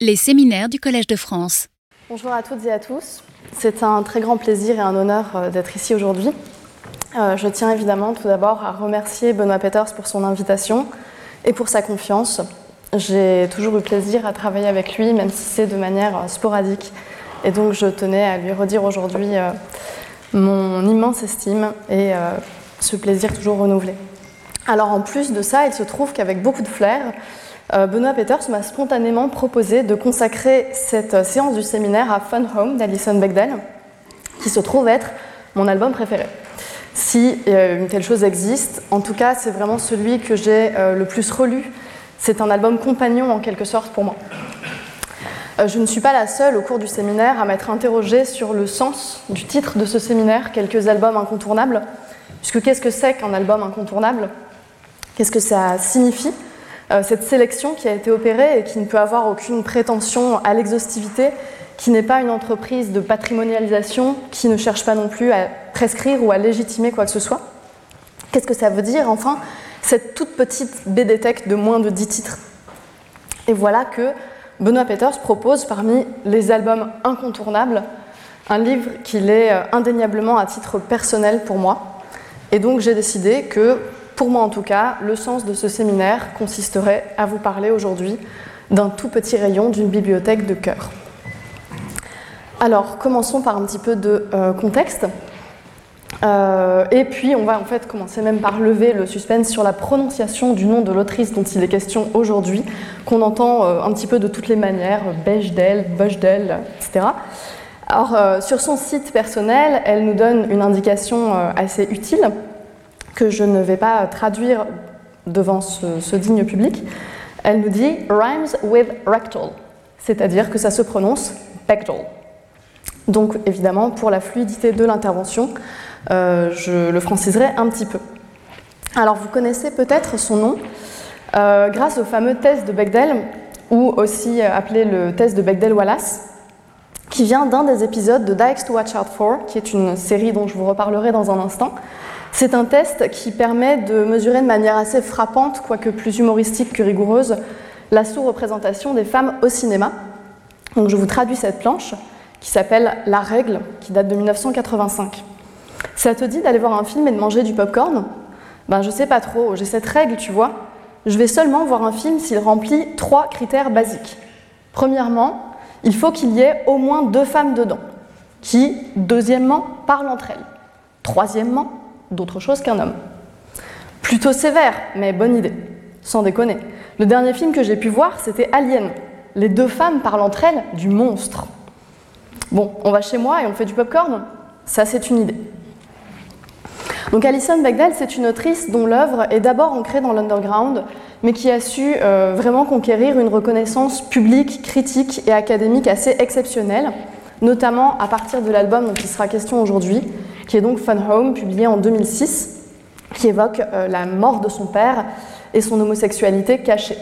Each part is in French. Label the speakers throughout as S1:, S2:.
S1: Les séminaires du Collège de France.
S2: Bonjour à toutes et à tous. C'est un très grand plaisir et un honneur euh, d'être ici aujourd'hui. Euh, je tiens évidemment tout d'abord à remercier Benoît Peters pour son invitation et pour sa confiance. J'ai toujours eu plaisir à travailler avec lui, même si c'est de manière euh, sporadique. Et donc je tenais à lui redire aujourd'hui mon immense estime et ce plaisir toujours renouvelé. Alors en plus de ça, il se trouve qu'avec beaucoup de flair, Benoît Peters m'a spontanément proposé de consacrer cette séance du séminaire à Fun Home d'Alison Bechdel, qui se trouve être mon album préféré. Si une telle chose existe, en tout cas, c'est vraiment celui que j'ai le plus relu. C'est un album compagnon en quelque sorte pour moi. Je ne suis pas la seule au cours du séminaire à m'être interrogée sur le sens du titre de ce séminaire, quelques albums incontournables. Puisque qu'est-ce que c'est qu'un album incontournable? Qu'est-ce que ça signifie? Cette sélection qui a été opérée et qui ne peut avoir aucune prétention à l'exhaustivité, qui n'est pas une entreprise de patrimonialisation, qui ne cherche pas non plus à prescrire ou à légitimer quoi que ce soit. Qu'est-ce que ça veut dire Enfin, cette toute petite BD-Tech de moins de 10 titres? Et voilà que Benoît Peters propose parmi les albums incontournables un livre qu'il est indéniablement à titre personnel pour moi. Et donc j'ai décidé que, pour moi en tout cas, le sens de ce séminaire consisterait à vous parler aujourd'hui d'un tout petit rayon d'une bibliothèque de cœur. Alors commençons par un petit peu de euh, contexte. Euh, et puis on va en fait commencer même par lever le suspense sur la prononciation du nom de l'autrice dont il est question aujourd'hui, qu'on entend euh, un petit peu de toutes les manières, Bechdel, Bechdel, etc. Alors sur son site personnel, elle nous donne une indication assez utile que je ne vais pas traduire devant ce, digne public. Elle nous dit rhymes with rectal, c'est-à-dire que ça se prononce Bechdel. Donc évidemment, pour la fluidité de l'intervention, euh, je le franciserai un petit peu. Alors vous connaissez peut-être son nom euh, grâce au fameux test de Bechdel, ou aussi appelé le test de Bechdel-Wallace, qui vient d'un des épisodes de Dykes to Watch Out For, qui est une série dont je vous reparlerai dans un instant. C'est un test qui permet de mesurer de manière assez frappante, quoique plus humoristique que rigoureuse, la sous-représentation des femmes au cinéma. Donc je vous traduis cette planche qui s'appelle La règle, qui date de 1985. Ça te dit d'aller voir un film et de manger du popcorn? Ben je sais pas trop, j'ai cette règle, tu vois. Je vais seulement voir un film s'il remplit trois critères basiques. Premièrement, il faut qu'il y ait au moins deux femmes dedans, qui, deuxièmement, parlent entre elles. Troisièmement, d'autre chose qu'un homme. Plutôt sévère, mais bonne idée, sans déconner. Le dernier film que j'ai pu voir, c'était Alien. Les deux femmes parlent entre elles du monstre. Bon, on va chez moi et on fait du popcorn Ça, c'est une idée. Donc Alison Bechdel, c'est une autrice dont l'œuvre est d'abord ancrée dans l'underground, mais qui a su euh, vraiment conquérir une reconnaissance publique, critique et académique assez exceptionnelle, notamment à partir de l'album dont il sera question aujourd'hui, qui est donc Fun Home, publié en 2006, qui évoque euh, la mort de son père et son homosexualité cachée.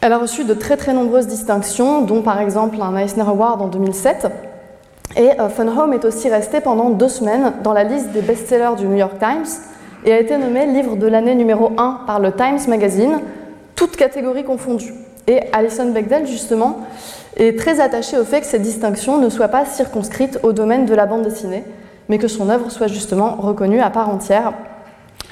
S2: Elle a reçu de très très nombreuses distinctions, dont par exemple un Eisner Award en 2007. Et euh, Fun Home est aussi resté pendant deux semaines dans la liste des best-sellers du New York Times et a été nommé livre de l'année numéro 1 par le Times Magazine, toutes catégories confondues. Et Alison Bechdel, justement, est très attachée au fait que cette distinction ne soit pas circonscrite au domaine de la bande dessinée, mais que son œuvre soit justement reconnue à part entière.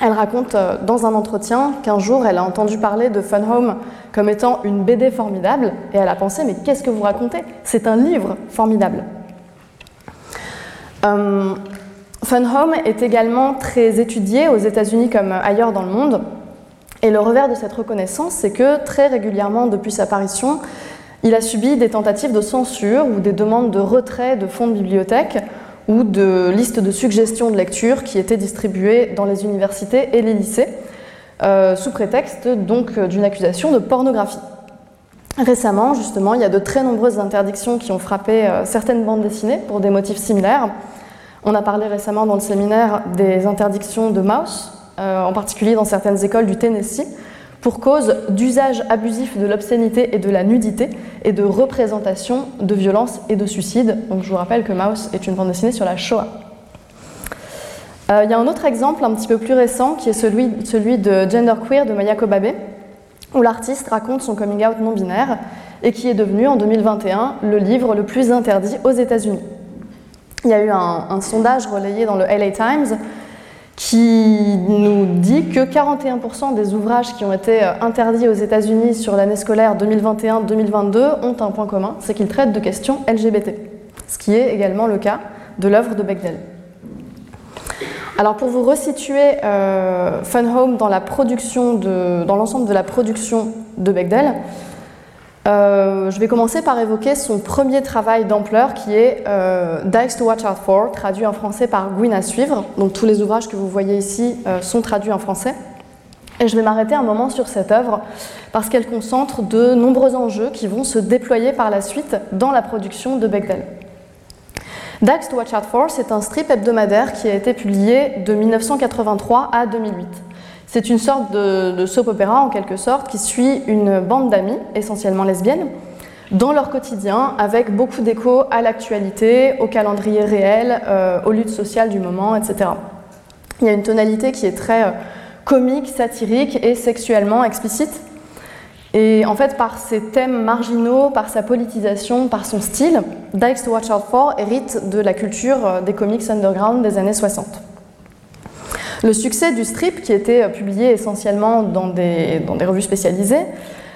S2: Elle raconte dans un entretien qu'un jour elle a entendu parler de Fun Home comme étant une BD formidable, et elle a pensé mais qu'est-ce que vous racontez? C'est un livre formidable. Um, Fun Home est également très étudié aux États-Unis comme ailleurs dans le monde. Et le revers de cette reconnaissance, c'est que très régulièrement depuis sa parution, il a subi des tentatives de censure ou des demandes de retrait de fonds de bibliothèque ou de listes de suggestions de lecture qui étaient distribuées dans les universités et les lycées, euh, sous prétexte donc d'une accusation de pornographie. Récemment, justement, il y a de très nombreuses interdictions qui ont frappé euh, certaines bandes dessinées pour des motifs similaires. On a parlé récemment dans le séminaire des interdictions de mouse, euh, en particulier dans certaines écoles du Tennessee, pour cause d'usage abusif de l'obscénité et de la nudité et de représentation de violence et de suicide. Donc je vous rappelle que Mouse est une bande dessinée sur la Shoah. Euh, il y a un autre exemple un petit peu plus récent qui est celui, celui de Genderqueer de Maya Kobabe, où l'artiste raconte son coming out non binaire et qui est devenu en 2021 le livre le plus interdit aux États-Unis. Il y a eu un, un, sondage relayé dans le LA Times qui nous dit que 41% des ouvrages qui ont été interdits aux États-Unis sur l'année scolaire 2021-2022 ont un point commun, c'est qu'ils traitent de questions LGBT, ce qui est également le cas de l'œuvre de Bechdel. Alors pour vous resituer euh, Fun Home dans l'ensemble de la production de Bechdel, euh, je vais commencer par évoquer son premier travail d'ampleur qui est euh, Dykes to Watch Out For, traduit en français par Gwyn à suivre. Donc tous les ouvrages que vous voyez ici euh, sont traduits en français. Et je vais m'arrêter un moment sur cette œuvre parce qu'elle concentre de nombreux enjeux qui vont se déployer par la suite dans la production de Bechdel. Dax to Watch Out For, c'est un strip hebdomadaire qui a été publié de 1983 à 2008. C'est une sorte de, soap opéra en quelque sorte qui suit une bande d'amis, essentiellement lesbiennes, dans leur quotidien avec beaucoup d'écho à l'actualité, au calendrier réel, euh, aux luttes sociales du moment, etc. Il y a une tonalité qui est très euh, comique, satirique et sexuellement explicite. Et en fait, par ses thèmes marginaux, par sa politisation, par son style, Dykes to Watch Out For hérite de la culture des comics underground des années 60. Le succès du strip, qui était publié essentiellement dans des, dans des revues spécialisées,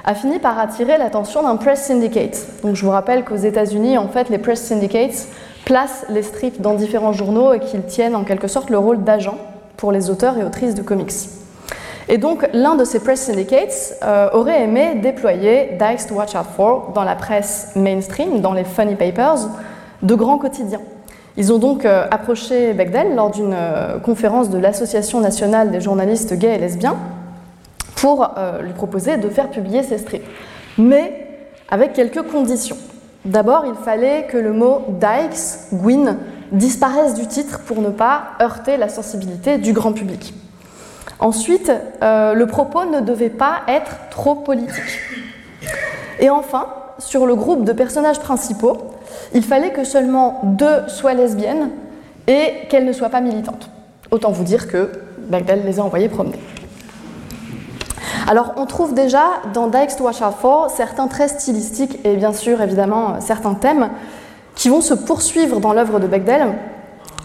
S2: a fini par attirer l'attention d'un press syndicate. Donc je vous rappelle qu'aux États-Unis, en fait, les press syndicates placent les strips dans différents journaux et qu'ils tiennent en quelque sorte le rôle d'agent pour les auteurs et autrices de comics. Et donc, l'un de ces press syndicates euh, aurait aimé déployer Dykes to Watch Out For dans la presse mainstream, dans les funny papers, de grands quotidiens. Ils ont donc euh, approché Bechdel lors d'une euh, conférence de l'Association nationale des journalistes gays et lesbiens pour euh, lui proposer de faire publier ses strips. Mais avec quelques conditions. D'abord, il fallait que le mot Dykes, Gwyn, disparaisse du titre pour ne pas heurter la sensibilité du grand public. Ensuite, le propos ne devait pas être trop politique. Et enfin, sur le groupe de personnages principaux, il fallait que seulement deux soient lesbiennes et qu'elles ne soient pas militantes. Autant vous dire que Bagdad les a envoyées promener. Alors on trouve déjà dans Dykes to Watch Out For certains traits stylistiques et bien sûr évidemment certains thèmes qui vont se poursuivre dans l'œuvre de Bechdel.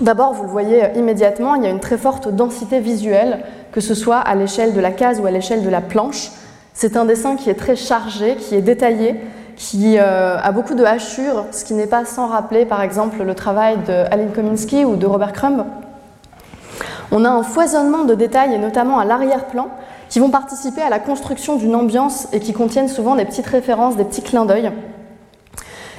S2: D'abord, vous le voyez immédiatement, il y a une très forte densité visuelle, que ce soit à l'échelle de la case ou à l'échelle de la planche. C'est un dessin qui est très chargé, qui est détaillé, qui euh, a beaucoup de hachures, ce qui n'est pas sans rappeler par exemple le travail de Aline ou de Robert Crumb. On a un foisonnement de détails, et notamment à l'arrière-plan, qui vont participer à la construction d'une ambiance et qui contiennent souvent des petites références, des petits clins d'œil.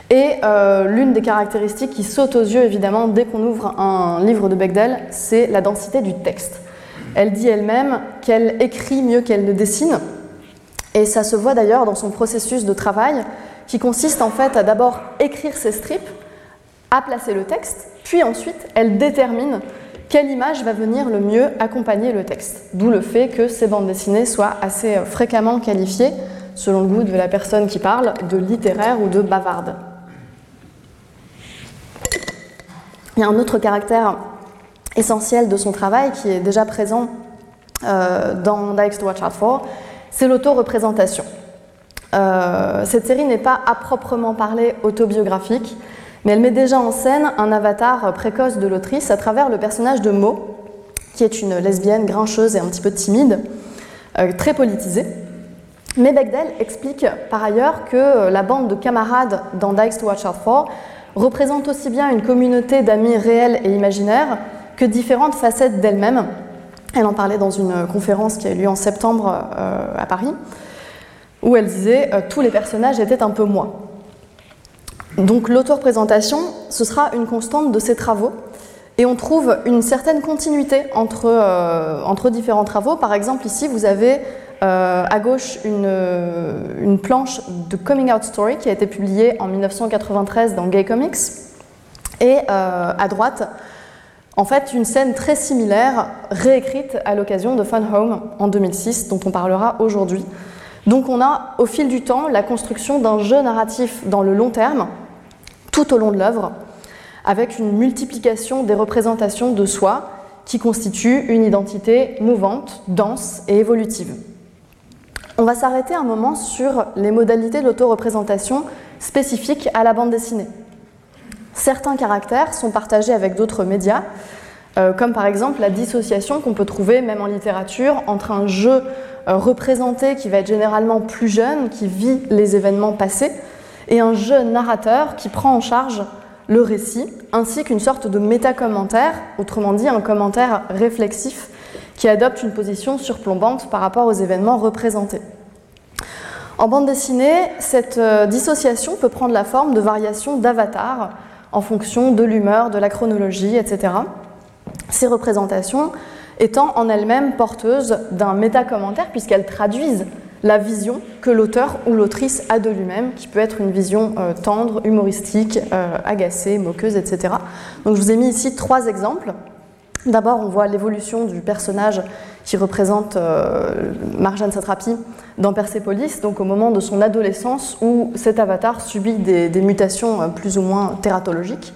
S2: Et euh, l'une des caractéristiques qui saute aux yeux, évidemment, dès qu'on ouvre un livre de Bechdel, c'est la densité du texte. Elle dit elle-même qu'elle écrit mieux qu'elle ne dessine, et ça se voit d'ailleurs dans son processus de travail, qui consiste en fait à d'abord écrire ses strips, à placer le texte, puis ensuite elle détermine quelle image va venir le mieux accompagner le texte. D'où le fait que ces bandes dessinées soient assez fréquemment qualifiées, selon le goût de la personne qui parle, de littéraire ou de bavarde. Il y a un autre caractère essentiel de son travail qui est déjà présent euh, dans Dykes to Watch Out For, c'est l'auto-représentation. Euh, cette série n'est pas à proprement parler autobiographique, mais elle met déjà en scène un avatar précoce de l'autrice à travers le personnage de Mo, qui est une lesbienne grincheuse et un petit peu timide, euh, très politisée. Mais Bechdel explique par ailleurs que la bande de camarades dans Dykes to Watch Out For représente aussi bien une communauté d'amis réels et imaginaires que différentes facettes d'elle-même. Elle en parlait dans une conférence qui a eu lieu en septembre euh, à Paris, où elle disait euh, Tous les personnages étaient un peu moi. Donc l'auto-représentation, ce sera une constante de ses travaux. Et on trouve une certaine continuité entre, euh, entre différents travaux. Par exemple, ici, vous avez euh, à gauche une, une, planche de Coming Out Story qui a été publiée en 1993 dans Gay Comics. Et euh, à droite, en fait, une scène très similaire, réécrite à l'occasion de Fun Home en 2006, dont on parlera aujourd'hui. Donc on a au fil du temps la construction d'un jeu narratif dans le long terme, tout au long de l'œuvre, avec une multiplication des représentations de soi qui constituent une identité mouvante, dense et évolutive. On va s'arrêter un moment sur les modalités de l'autoreprésentation spécifiques à la bande dessinée. Certains caractères sont partagés avec d'autres médias, euh, comme par exemple la dissociation qu'on peut trouver même en littérature entre un jeu représenté qui va être généralement plus jeune, qui vit les événements passés, et un jeu narrateur qui prend en charge le récit, ainsi qu'une sorte de métacommentaire, autrement dit un commentaire réflexif qui adopte une position surplombante par rapport aux événements représentés. En bande dessinée, cette euh, dissociation peut prendre la forme de variations d'avatars en fonction de l'humeur, de la chronologie, etc. Ces représentations étant en elles-mêmes porteuses d'un métacommentaire puisqu'elles traduisent la vision que l'auteur ou l'autrice a de lui-même, qui peut être une vision euh, tendre, humoristique, euh, agacée, moqueuse, etc. Donc je vous ai mis ici trois exemples. D'abord, on voit l'évolution du personnage qui représente euh, Marjane Satrapi dans Persepolis, donc au moment de son adolescence où cet avatar subit des, des mutations plus ou moins tératologiques.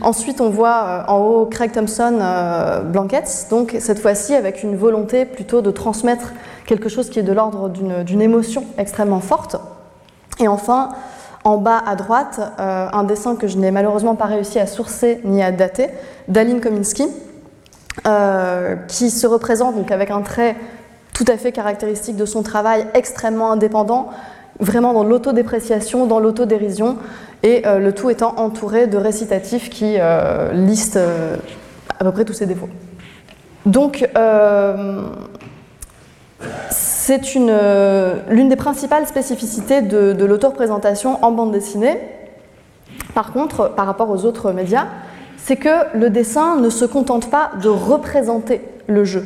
S2: Ensuite, on voit euh, en haut Craig Thompson euh, Blankets, donc cette fois-ci avec une volonté plutôt de transmettre quelque chose qui est de l'ordre d'une émotion extrêmement forte. Et enfin, en bas à droite, euh, un dessin que je n'ai malheureusement pas réussi à sourcer ni à dater, d'Aline Kominsky, qui se représente avec un trait tout à fait caractéristique de son travail, extrêmement indépendant, vraiment dans l'autodépréciation, dans l'autodérision, et euh, le tout étant entouré de récitatifs qui euh, listent euh, à peu près tous ses défauts. Donc, c'est l'une des principales spécificités de, de l'auto-représentation en bande dessinée. Par contre, par rapport aux autres médias, c'est que le dessin ne se contente pas de représenter le jeu.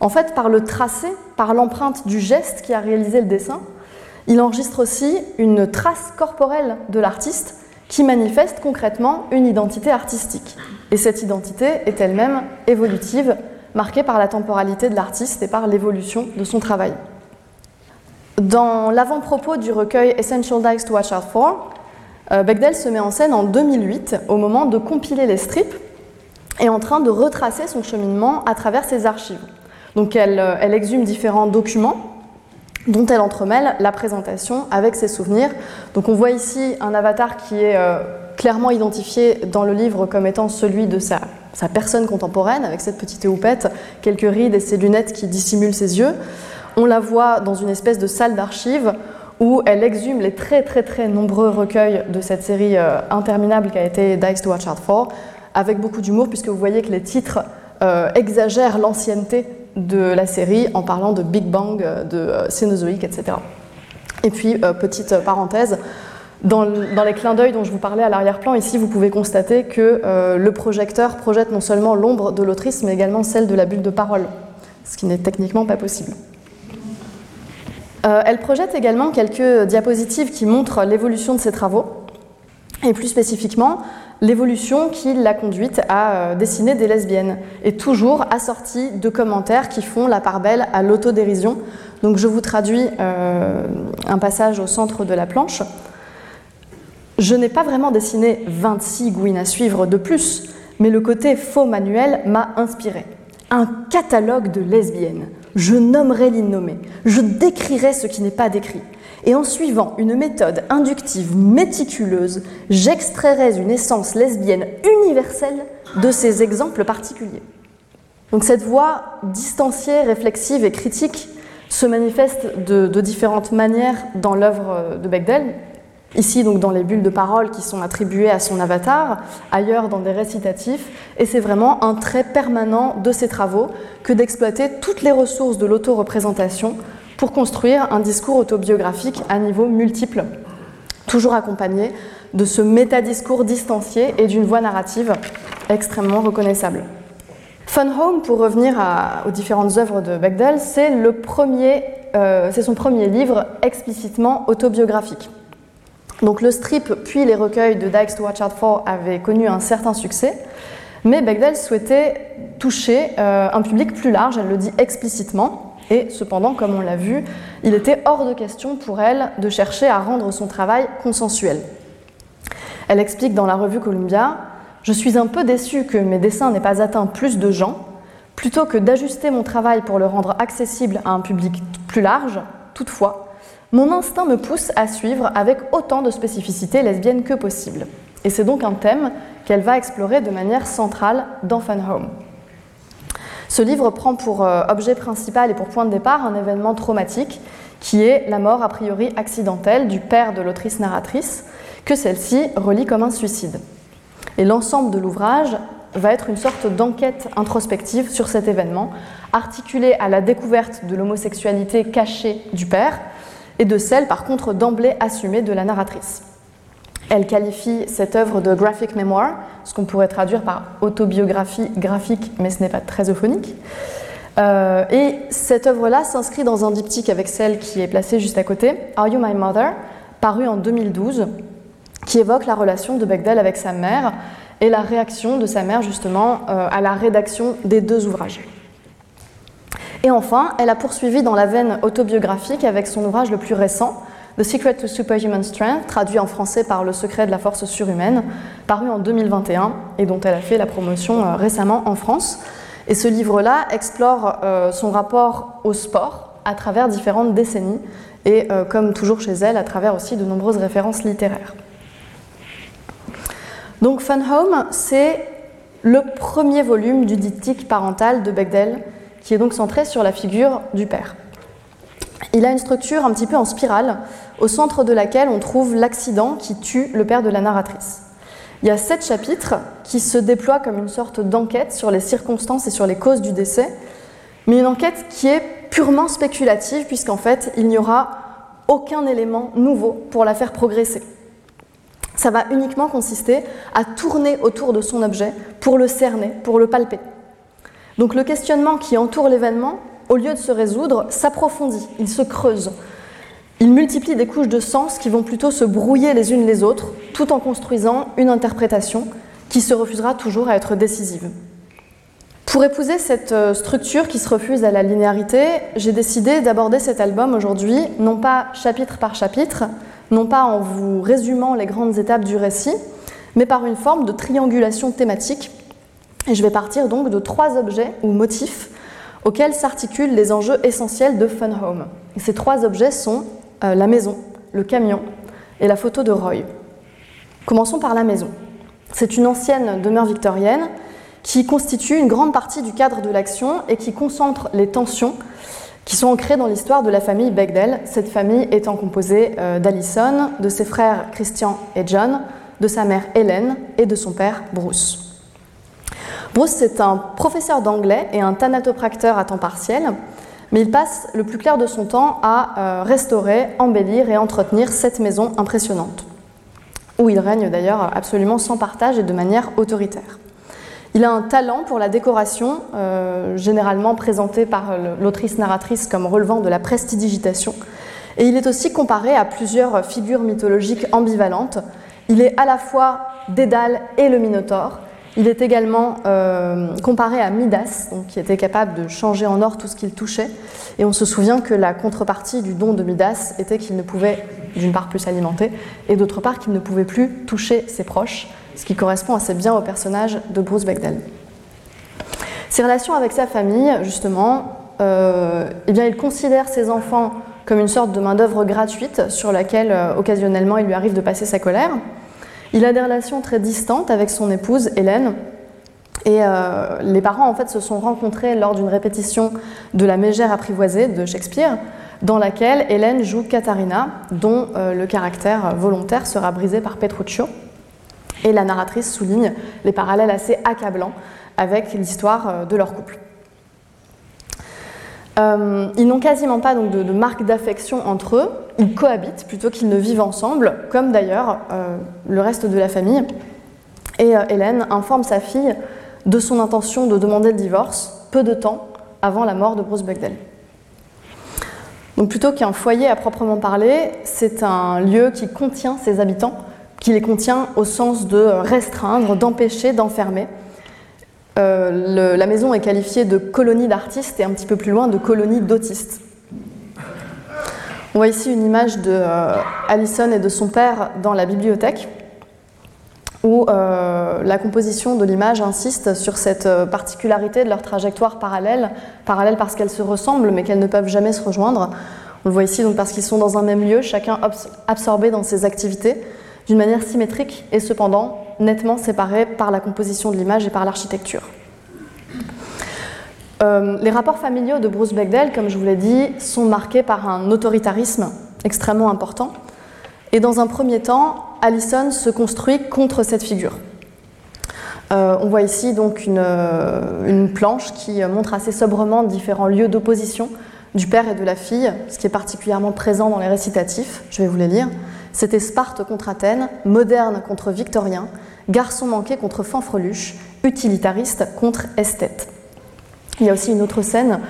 S2: En fait, par le tracé, par l'empreinte du geste qui a réalisé le dessin, il enregistre aussi une trace corporelle de l'artiste qui manifeste concrètement une identité artistique. Et cette identité est elle-même évolutive, marquée par la temporalité de l'artiste et par l'évolution de son travail. Dans l'avant-propos du recueil Essential Dice to Watch Out For, euh, Bechdel se met en scène en 2008 au moment de compiler les strips et en train de retracer son cheminement à travers ses archives. Donc elle, euh, elle exhume différents documents dont elle entremêle la présentation avec ses souvenirs. Donc on voit ici un avatar qui est euh, clairement identifié dans le livre comme étant celui de sa, personne contemporaine, avec cette petite houppette, quelques rides et ses lunettes qui dissimulent ses yeux. On la voit dans une espèce de salle d'archives où elle exhume les très très très nombreux recueils de cette série euh, interminable qui a été Dice to Watch Out For, avec beaucoup d'humour puisque vous voyez que les titres euh, exagèrent l'ancienneté de la série en parlant de Big Bang, euh, de euh, Cénozoïque, etc. Et puis, euh, petite parenthèse, dans, les clins d'œil dont je vous parlais à l'arrière-plan, ici, vous pouvez constater que le projecteur projette non seulement l'ombre de l'autrice, mais également celle de la bulle de parole, ce qui n'est techniquement pas possible. elle projette également quelques diapositives qui montrent l'évolution de ses travaux, et plus spécifiquement l'évolution qui l'a conduite à euh, dessiner des lesbiennes, et toujours assortie de commentaires qui font la part belle à l'autodérision. Donc je vous traduis euh, un passage au centre de la planche. Je n'ai pas vraiment dessiné 26 gouines à suivre de plus, mais le côté faux manuel m'a inspiré. Un catalogue de lesbiennes. Je nommerai l'innommé. Je décrirai ce qui n'est pas décrit et en suivant une méthode inductive méticuleuse, j'extrairais une essence lesbienne universelle de ces exemples particuliers. Donc cette voix distanciée, réflexive et critique se manifeste de, différentes manières dans l'œuvre de Bechdel. Ici, dans les bulles de parole qui sont attribuées à son avatar, ailleurs dans des récitatifs, et c'est vraiment un trait permanent de ses travaux que d'exploiter toutes les ressources de l'auto-représentation pour construire un discours autobiographique à niveau multiple, toujours accompagné de ce métadiscours distancié et d'une voix narrative extrêmement reconnaissable. Fun Home, pour revenir aux différentes œuvres de Bechdel, c'est euh, son premier livre explicitement autobiographique. Donc le strip puis les recueils de Dykes to Watch Out For avaient connu un certain succès, mais Bechdel souhaitait toucher euh, un public plus large, elle le dit explicitement, et cependant, comme on l'a vu, il était hors de question pour elle de chercher à rendre son travail consensuel. Elle explique dans la revue Columbia Je suis un peu déçue que mes dessins n'aient pas atteint plus de gens. Plutôt que d'ajuster mon travail pour le rendre accessible à un public plus large, toutefois, mon instinct me pousse à suivre avec autant de spécificité lesbienne que possible. Et c'est donc un thème qu'elle va explorer de manière centrale dans Fun Home. Ce livre prend pour euh, objet principal et pour point de départ un événement traumatique qui est la mort a priori accidentelle du père de l'autrice narratrice, que celle-ci relie comme un suicide. Et l'ensemble de l'ouvrage va être une sorte d'enquête introspective sur cet événement, articulée à la découverte de l'homosexualité cachée du père et de celle, par contre, d'emblée assumée de la narratrice. Elle qualifie cette œuvre de graphic memoir, ce qu'on pourrait traduire par autobiographie graphique, mais ce n'est pas très euphonique. Euh, et cette œuvre-là s'inscrit dans un diptyque avec celle qui est placée juste à côté, Are You My Mother, paru en 2012, qui évoque la relation de Bechdel avec sa mère et la réaction de sa mère justement euh, à la rédaction des deux ouvrages. Et enfin, elle a poursuivi dans la veine autobiographique avec son ouvrage le plus récent, The Secret to Superhuman Strength, traduit en français par Le secret de la force surhumaine, paru en 2021 et dont elle a fait la promotion euh, récemment en France. Et ce livre-là explore euh, son rapport au sport à travers différentes décennies et, euh, comme toujours chez elle, à travers aussi de nombreuses références littéraires. Donc Fun Home, c'est le premier volume du diptyque parental de Bechdel, qui est donc centré sur la figure du père. Il a une structure un petit peu en spirale, au centre de laquelle on trouve l'accident qui tue le père de la narratrice. Il y a sept chapitres qui se déploient comme une sorte d'enquête sur les circonstances et sur les causes du décès, mais une enquête qui est purement spéculative, puisqu'en fait, il n'y aura aucun élément nouveau pour la faire progresser. Ça va uniquement consister à tourner autour de son objet pour le cerner, pour le palper. Donc le questionnement qui entoure l'événement au lieu de se résoudre, s'approfondit, il se creuse. Il multiplie des couches de sens qui vont plutôt se brouiller les unes les autres, tout en construisant une interprétation qui se refusera toujours à être décisive. Pour épouser cette euh, structure qui se refuse à la linéarité, j'ai décidé d'aborder cet album aujourd'hui, non pas chapitre par chapitre, non pas en vous résumant les grandes étapes du récit, mais par une forme de triangulation thématique. Et je vais partir donc de trois objets ou motifs auxquels s'articulent les enjeux essentiels de Fun Home. ces trois objets sont euh, la maison, le camion et la photo de Roy. Commençons par la maison. C'est une ancienne demeure victorienne qui constitue une grande partie du cadre de l'action et qui concentre les tensions qui sont ancrées dans l'histoire de la famille Bechdel, cette famille étant composée euh, d'Alison, de ses frères Christian et John, de sa mère Hélène et de son père Bruce. Bruce, c'est un professeur d'anglais et un thanatopracteur à temps partiel, mais il passe le plus clair de son temps à euh, restaurer, embellir et entretenir cette maison impressionnante, où il règne d'ailleurs absolument sans partage et de manière autoritaire. Il a un talent pour la décoration, euh, généralement présenté par l'autrice narratrice comme relevant de la prestidigitation, et il est aussi comparé à plusieurs figures mythologiques ambivalentes. Il est à la fois Dédale et le Minotaure, il est également euh, comparé à Midas, qui était capable de changer en or tout ce qu'il touchait. Et on se souvient que la contrepartie du don de Midas était qu'il ne pouvait, d'une part, plus s'alimenter, et d'autre part, qu'il ne pouvait plus toucher ses proches, ce qui correspond assez bien au personnage de Bruce Bechdel. Ses relations avec sa famille, justement, euh, eh bien, il considère ses enfants comme une sorte de main-d'œuvre gratuite sur laquelle, euh, occasionnellement, il lui arrive de passer sa colère. Il a des relations très distantes avec son épouse Hélène. Et euh, les parents en fait se sont rencontrés lors d'une répétition de La Mégère apprivoisée de Shakespeare, dans laquelle Hélène joue Katharina, dont euh, le caractère volontaire sera brisé par Petruccio. Et la narratrice souligne les parallèles assez accablants avec l'histoire euh, de leur couple. Euh, ils n'ont quasiment pas de, marque d'affection entre eux, ils cohabitent plutôt qu'ils ne vivent ensemble, comme d'ailleurs euh, le reste de la famille. Et euh, Hélène informe sa fille de son intention de demander le divorce peu de temps avant la mort de Bruce Bechdel. Donc plutôt qu'un foyer à proprement parler, c'est un lieu qui contient ses habitants, qui les contient au sens de restreindre, d'empêcher, d'enfermer. Euh, la maison est qualifiée de colonie d'artistes et un petit peu plus loin de colonie d'autistes. On voit ici une image de euh, et de son père dans la bibliothèque, où euh, la composition de l'image insiste sur cette particularité de leur trajectoire parallèle, parallèle parce qu'elles se ressemblent mais qu'elles ne peuvent jamais se rejoindre. On le voit ici donc parce qu'ils sont dans un même lieu, chacun absorbé dans ses activités, d'une manière symétrique et cependant nettement séparés par la composition de l'image et par l'architecture. Euh, les rapports familiaux de Bruce Bechdel, comme je vous l'ai dit, sont marqués par un autoritarisme extrêmement important. Et dans un premier temps, Allison se construit contre cette figure. Euh, on voit ici donc une, euh, une, planche qui montre assez sobrement différents lieux d'opposition du père et de la fille, ce qui est particulièrement présent dans les récitatifs. Je vais vous les lire. C'était Sparte contre Athènes, moderne contre victorien, garçon manqué contre fanfreluche, utilitariste contre esthète. Il y a aussi une autre scène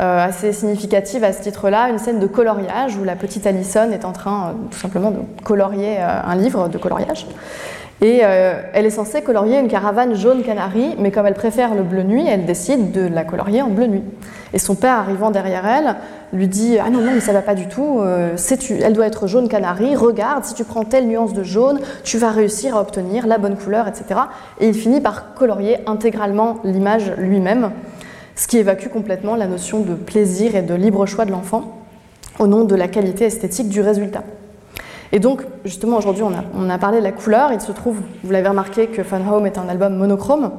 S2: euh, assez significative à ce titre-là, une scène de coloriage où la petite Alison est en train euh, tout simplement de colorier euh, un livre de coloriage. Et elle est censée colorier une caravane jaune canari, mais comme elle préfère le bleu nuit, elle décide de la colorier en bleu nuit. Et son père, arrivant derrière elle, lui dit Ah non, non, mais ça va pas du tout, elle doit être jaune canari, regarde, si tu prends telle nuance de jaune, tu vas réussir à obtenir la bonne couleur, etc. Et il finit par colorier intégralement l'image lui-même ce qui évacue complètement la notion de plaisir et de libre choix de l'enfant au nom de la qualité esthétique du résultat. Et donc, justement, aujourd'hui, on a, parlé de la couleur. Il se trouve, vous l'avez remarqué, que Fun Home est un album monochrome.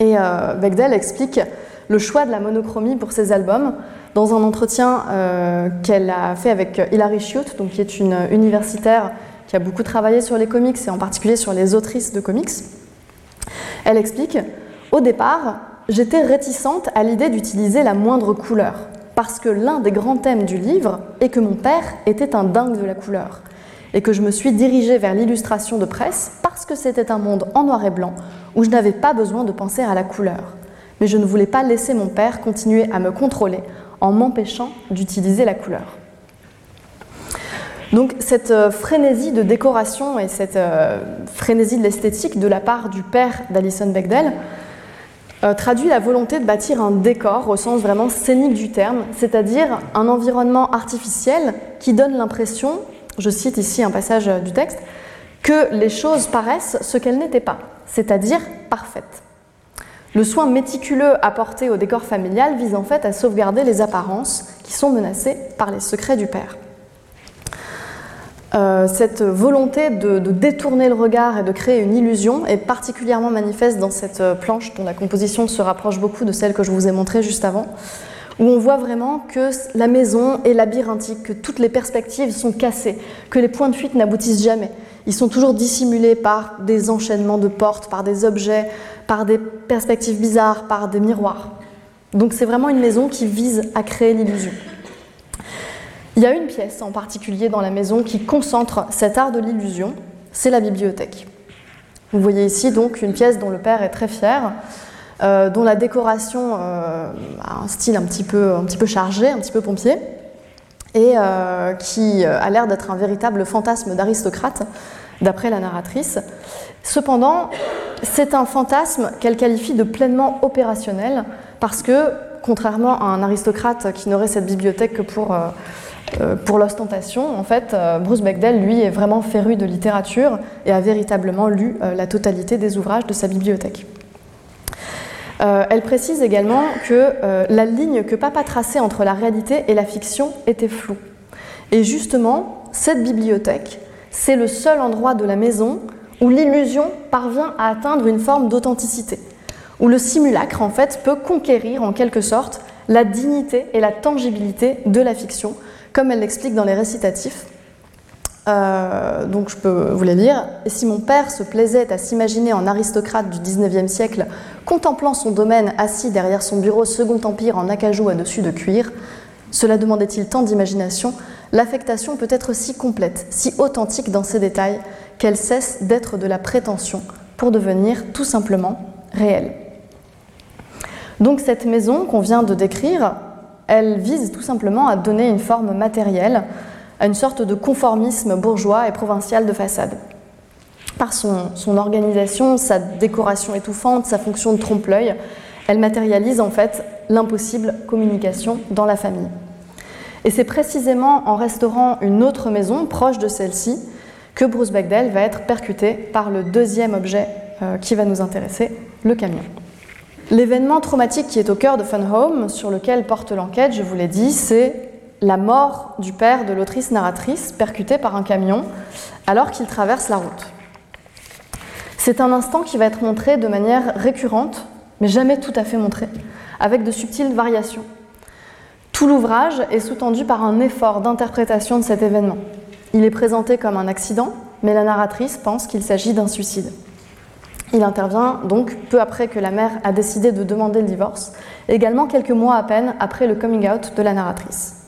S2: Et euh, explique le choix de la monochromie pour ses albums dans un entretien euh, qu'elle a fait avec Hilary Schute, donc qui est une universitaire qui a beaucoup travaillé sur les comics et en particulier sur les autrices de comics. Elle explique Au départ, j'étais réticente à l'idée d'utiliser la moindre couleur, parce que l'un des grands thèmes du livre est que mon père était un dingue de la couleur, et que je me suis dirigée vers l'illustration de presse parce que c'était un monde en noir et blanc où je n'avais pas besoin de penser à la couleur. Mais je ne voulais pas laisser mon père continuer à me contrôler en m'empêchant d'utiliser la couleur. Donc cette euh, frénésie de décoration et cette euh, frénésie de l'esthétique de la part du père d'Alison Bechdel euh, traduit la volonté de bâtir un décor au sens vraiment scénique du terme, c'est-à-dire un environnement artificiel qui donne l'impression, je cite ici un passage du texte, que les choses paraissent ce qu'elles n'étaient pas, c'est-à-dire parfaites. Le soin méticuleux apporté au décor familial vise en fait à sauvegarder les apparences qui sont menacées par les secrets du père. Euh, cette volonté de, détourner le regard et de créer une illusion est particulièrement manifeste dans cette euh, planche dont la composition se rapproche beaucoup de celle que je vous ai montrée juste avant, où on voit vraiment que la maison est labyrinthique, que toutes les perspectives sont cassées, que les points de fuite n'aboutissent jamais. Ils sont toujours dissimulés par des enchaînements de portes, par des objets, par des perspectives bizarres, par des miroirs. Donc c'est vraiment une maison qui vise à créer l'illusion. Il y a une pièce en particulier dans la maison qui concentre cet art de l'illusion, c'est la bibliothèque. Vous voyez ici donc une pièce dont le père est très fier, dont la décoration euh, a un style un petit, peu, chargé, un petit peu pompier, et euh, qui a l'air d'être un véritable fantasme d'aristocrate, d'après la narratrice. Cependant, c'est un fantasme qu'elle qualifie de pleinement opérationnel, parce que, contrairement à un aristocrate qui n'aurait cette bibliothèque que pour euh, l'ostentation, en fait, euh, Bruce Bechdel, lui, est vraiment féru de littérature et a véritablement lu euh, la totalité des ouvrages de sa bibliothèque. Elle précise également que la ligne que Papa traçait entre la réalité et la fiction était floue. Et justement, cette bibliothèque, c'est le seul endroit de la maison où l'illusion parvient à atteindre une forme d'authenticité, où le simulacre, en fait, peut conquérir en quelque sorte la dignité et la tangibilité de la fiction, comme elle l'explique dans les récitatifs. Euh, donc je peux vous les lire. Et si mon père se plaisait à s'imaginer en aristocrate du XIXe siècle, contemplant son domaine assis derrière son bureau Second Empire en acajou à dessus de cuir, cela demandait-il tant d'imagination? L'affectation peut être si complète, si authentique dans ses détails, qu'elle cesse d'être de la prétention pour devenir tout simplement réelle. Donc cette maison qu'on vient de décrire, elle vise tout simplement à donner une forme matérielle à une sorte de conformisme bourgeois et provincial de façade. Par son, organisation, sa décoration étouffante, sa fonction de trompe-l'œil, elle matérialise en fait l'impossible communication dans la famille. Et c'est précisément en restaurant une autre maison proche de celle-ci que Bruce Bechdel va être percuté par le deuxième objet euh, qui va nous intéresser, le camion. L'événement traumatique qui est au cœur de Fun Home, sur lequel porte l'enquête, je vous l'ai dit, c'est la mort du père de l'autrice narratrice percuté par un camion alors qu'il traverse la route. C'est un instant qui va être montré de manière récurrente, mais jamais tout à fait montré, avec de subtiles variations. Tout l'ouvrage est sous-tendu par un effort d'interprétation de cet événement. Il est présenté comme un accident, mais la narratrice pense qu'il s'agit d'un suicide. Il intervient donc peu après que la mère a décidé de demander le divorce, également quelques mois à peine après le coming out de la narratrice.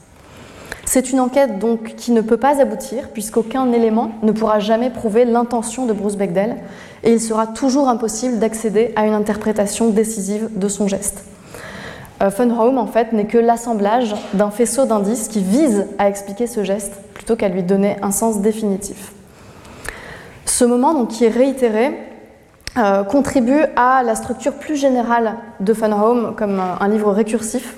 S2: C'est une enquête donc qui ne peut pas aboutir puisqu'aucun élément ne pourra jamais prouver l'intention de Bruce Bechdel et il sera toujours impossible d'accéder à une interprétation décisive de son geste. Euh, Fun Home en fait n'est que l'assemblage d'un faisceau d'indices qui vise à expliquer ce geste plutôt qu'à lui donner un sens définitif. Ce moment donc, qui est réitéré euh, contribue à la structure plus générale de Fun Home comme un livre récursif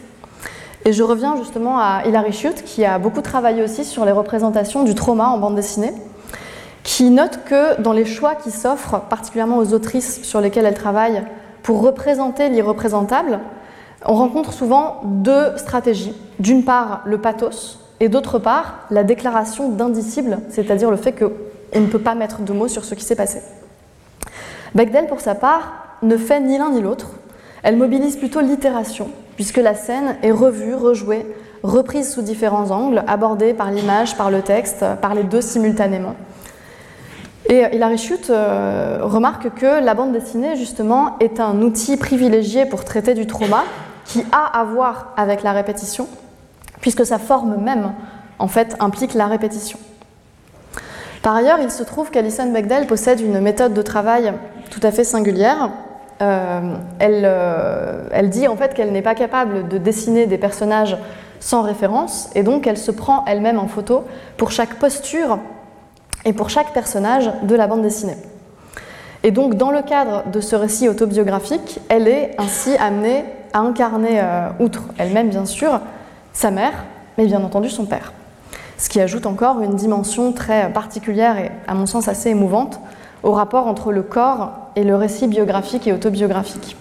S2: et je reviens justement à Hilary Schut, qui a beaucoup travaillé aussi sur les représentations du trauma en bande dessinée, qui note que dans les choix qui s'offrent, particulièrement aux autrices sur lesquelles elle travaille, pour représenter l'irreprésentable, on rencontre souvent deux stratégies. D'une part, le pathos, et d'autre part, la déclaration d'indicible, c'est-à-dire le fait qu'on ne peut pas mettre de mots sur ce qui s'est passé. Bechdel, pour sa part, ne fait ni l'un ni l'autre. Elle mobilise plutôt l'itération, puisque la scène est revue, rejouée, reprise sous différents angles, abordée par l'image, par le texte, par les deux simultanément. Et Hilary Schut euh, remarque que la bande dessinée, justement, est un outil privilégié pour traiter du trauma qui a à voir avec la répétition, puisque sa forme même, en fait, implique la répétition. Par ailleurs, il se trouve qu'Alison Bechdel possède une méthode de travail tout à fait singulière, euh, euh, elle, dit en fait qu'elle n'est pas capable de dessiner des personnages sans référence, et donc elle se prend elle-même en photo pour chaque posture et pour chaque personnage de la bande dessinée. Et donc dans le cadre de ce récit autobiographique, elle est ainsi amenée à incarner, euh, outre elle-même bien sûr, sa mère, mais bien entendu son père. Ce qui ajoute encore une dimension très particulière et à mon sens assez émouvante au rapport entre le corps et le récit biographique et autobiographique.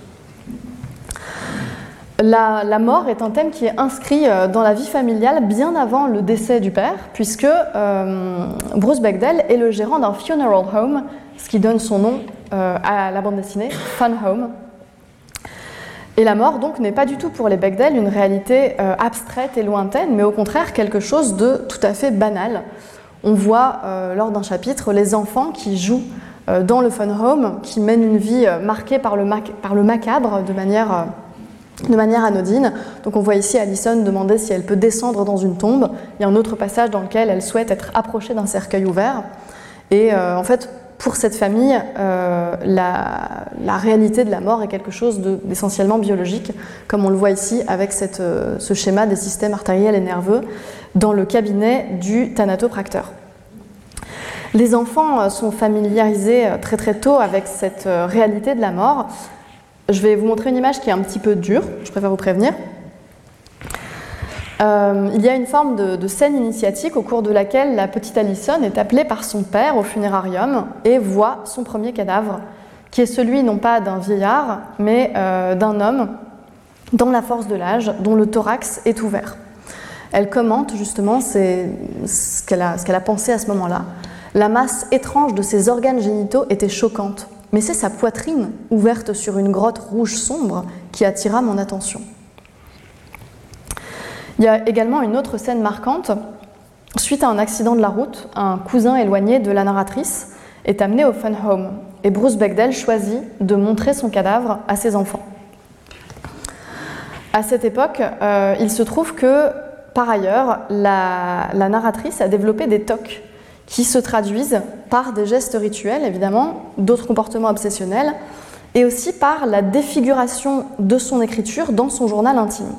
S2: La, mort est un thème qui est inscrit euh, dans la vie familiale bien avant le décès du père, puisque euh, Bruce Bechdel est le gérant d'un funeral home, ce qui donne son nom euh, à la bande dessinée, Fun Home. Et la mort, donc, n'est pas du tout pour les Bechdel une réalité abstraite et lointaine, mais au contraire quelque chose de tout à fait banal. On voit lors d'un chapitre les enfants qui jouent dans le Fun Home, qui mène une vie euh, marquée par le, macabre de manière, euh, de manière anodine. Donc on voit ici Alison demander si elle peut descendre dans une tombe. Il y a un autre passage dans lequel elle souhaite être approchée d'un cercueil ouvert. Et en fait, pour cette famille, la, réalité de la mort est quelque chose d'essentiellement biologique, comme on le voit ici avec ce schéma des systèmes artériels et nerveux dans le cabinet du thanatopracteur. Les enfants euh, sont familiarisés euh, très très tôt avec cette euh, réalité de la mort. Je vais vous montrer une image qui est un petit peu dure, je préfère vous prévenir. il y a une forme de, scène initiatique au cours de laquelle la petite Alison est appelée par son père au funérarium et voit son premier cadavre, qui est celui non pas d'un vieillard, mais d'un homme dans la force de l'âge, dont le thorax est ouvert. Elle commente justement ce qu'elle a, pensé à ce moment-là. La masse étrange de ses organes génitaux était choquante, mais c'est sa poitrine, ouverte sur une grotte rouge sombre, qui attira mon attention. Il y a également une autre scène marquante. Suite à un accident de la route, un cousin éloigné de la narratrice est amené au Fun Home et Bruce Bechdel choisit de montrer son cadavre à ses enfants. À cette époque, euh, il se trouve que, par ailleurs, la, la narratrice a développé des tocs qui se traduisent par des gestes rituels, évidemment, d'autres comportements obsessionnels, et aussi par la défiguration de son écriture dans son journal intime.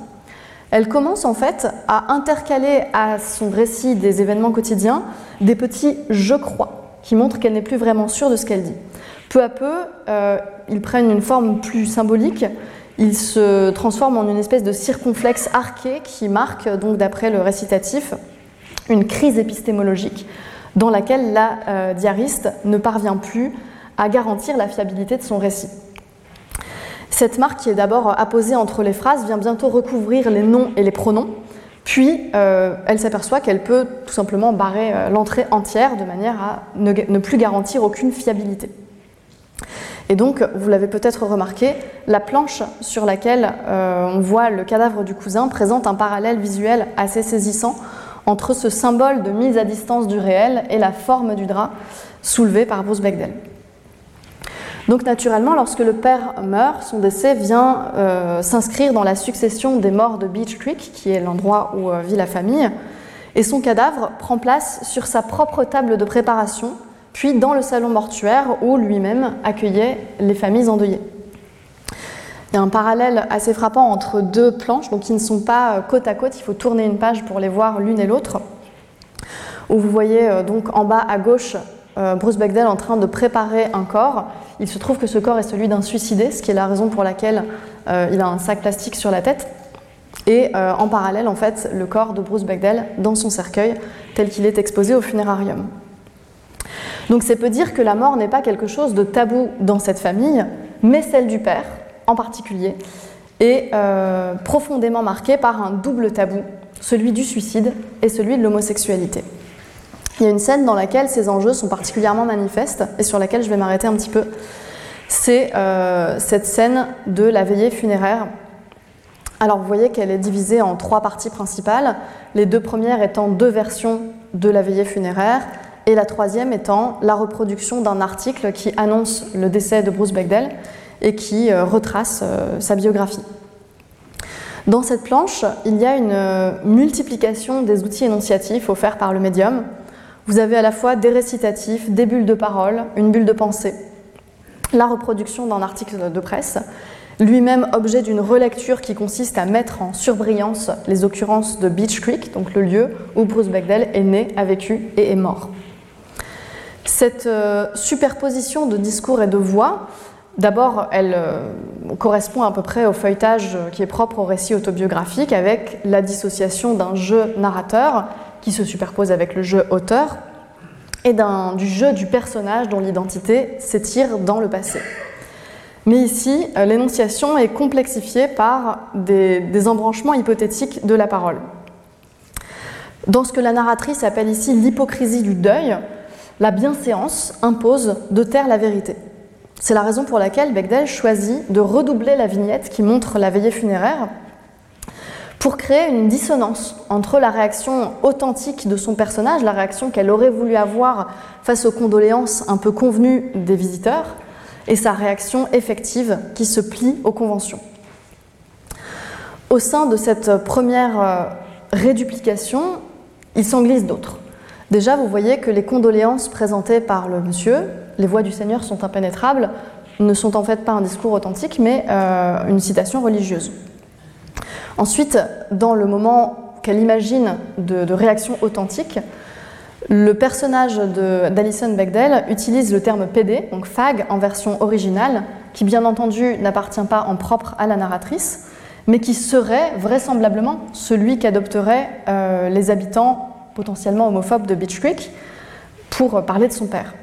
S2: Elle commence en fait à intercaler à son récit des événements quotidiens des petits je crois qui montrent qu'elle n'est plus vraiment sûre de ce qu'elle dit. Peu à peu, euh, ils prennent une forme plus symbolique, ils se transforment en une espèce de circonflexe arché qui marque, donc d'après le récitatif, une crise épistémologique dans laquelle la euh, diariste ne parvient plus à garantir la fiabilité de son récit. Cette marque, qui est d'abord apposée entre les phrases, vient bientôt recouvrir les noms et les pronoms, Puis, euh, elle s'aperçoit qu'elle peut tout simplement barrer euh, l'entrée entière de manière à ne, plus garantir aucune fiabilité. Et donc, vous l'avez peut-être remarqué, la planche sur laquelle on voit le cadavre du cousin présente un parallèle visuel assez saisissant entre ce symbole de mise à distance du réel et la forme du drap soulevé par Bruce Bechdel. Donc naturellement, lorsque le père meurt, son décès vient euh, s'inscrire dans la succession des morts de Beach Creek, qui est l'endroit où euh, vit la famille, et son cadavre prend place sur sa propre table de préparation, puis dans le salon mortuaire où lui-même accueillait les familles endeuillées. Il y a un parallèle assez frappant entre deux planches, donc qui ne sont pas euh, côte à côte, il faut tourner une page pour les voir l'une et l'autre, où vous voyez donc en bas à gauche Bruce Bechdel en train de préparer un corps il se trouve que ce corps est celui d'un suicidé, ce qui est la raison pour laquelle euh, il a un sac plastique sur la tête. Et euh, en parallèle, en fait, le corps de Bruce Bechdel dans son cercueil, tel qu'il est exposé au funérarium. Donc c'est peut dire que la mort n'est pas quelque chose de tabou dans cette famille, mais celle du père en particulier est euh, profondément marquée par un double tabou, celui du suicide et celui de l'homosexualité. Il y a une scène dans laquelle ces enjeux sont particulièrement manifestes et sur laquelle je vais m'arrêter un petit peu. C'est euh, cette scène de la veillée funéraire. Alors vous voyez qu'elle est divisée en trois parties principales, les deux premières étant deux versions de la veillée funéraire et la troisième étant la reproduction d'un article qui annonce le décès de Bruce Bechdel et qui euh, retrace euh, sa biographie. Dans cette planche, il y a une multiplication des outils énonciatifs offerts par le médium, vous avez à la fois des récitatifs, des bulles de parole, une bulle de pensée, la reproduction d'un article de presse, lui-même objet d'une relecture qui consiste à mettre en surbrillance les occurrences de Beach Creek, donc le lieu où Bruce Bechdel est né, a vécu et est mort. Cette euh, superposition de discours et de voix, d'abord, elle euh, correspond à peu près au feuilletage qui est propre au récit autobiographique, avec la dissociation d'un jeu narrateur qui se superpose avec le jeu auteur, et du jeu du personnage dont l'identité s'étire dans le passé. Mais ici, euh, l'énonciation est complexifiée par des, des, embranchements hypothétiques de la parole. Dans ce que la narratrice appelle ici l'hypocrisie du deuil, la bienséance impose de taire la vérité. C'est la raison pour laquelle Bechdel choisit de redoubler la vignette qui montre la veillée funéraire pour créer une dissonance entre la réaction authentique de son personnage, la réaction qu'elle aurait voulu avoir face aux condoléances un peu convenues des visiteurs, et sa réaction effective qui se plie aux conventions. Au sein de cette première euh, réduplication, il s'en glisse d'autres. Déjà, vous voyez que les condoléances présentées par le monsieur, les voix du Seigneur sont impénétrables, ne sont en fait pas un discours authentique, mais euh, une citation religieuse. Ensuite, dans le moment qu'elle imagine de, réaction authentique, le personnage d'Alison Bechdel utilise le terme PD, donc fag en version originale, qui bien entendu n'appartient pas en propre à la narratrice, mais qui serait vraisemblablement celui qu'adopteraient euh, les habitants potentiellement homophobes de Beach Creek pour parler de son père.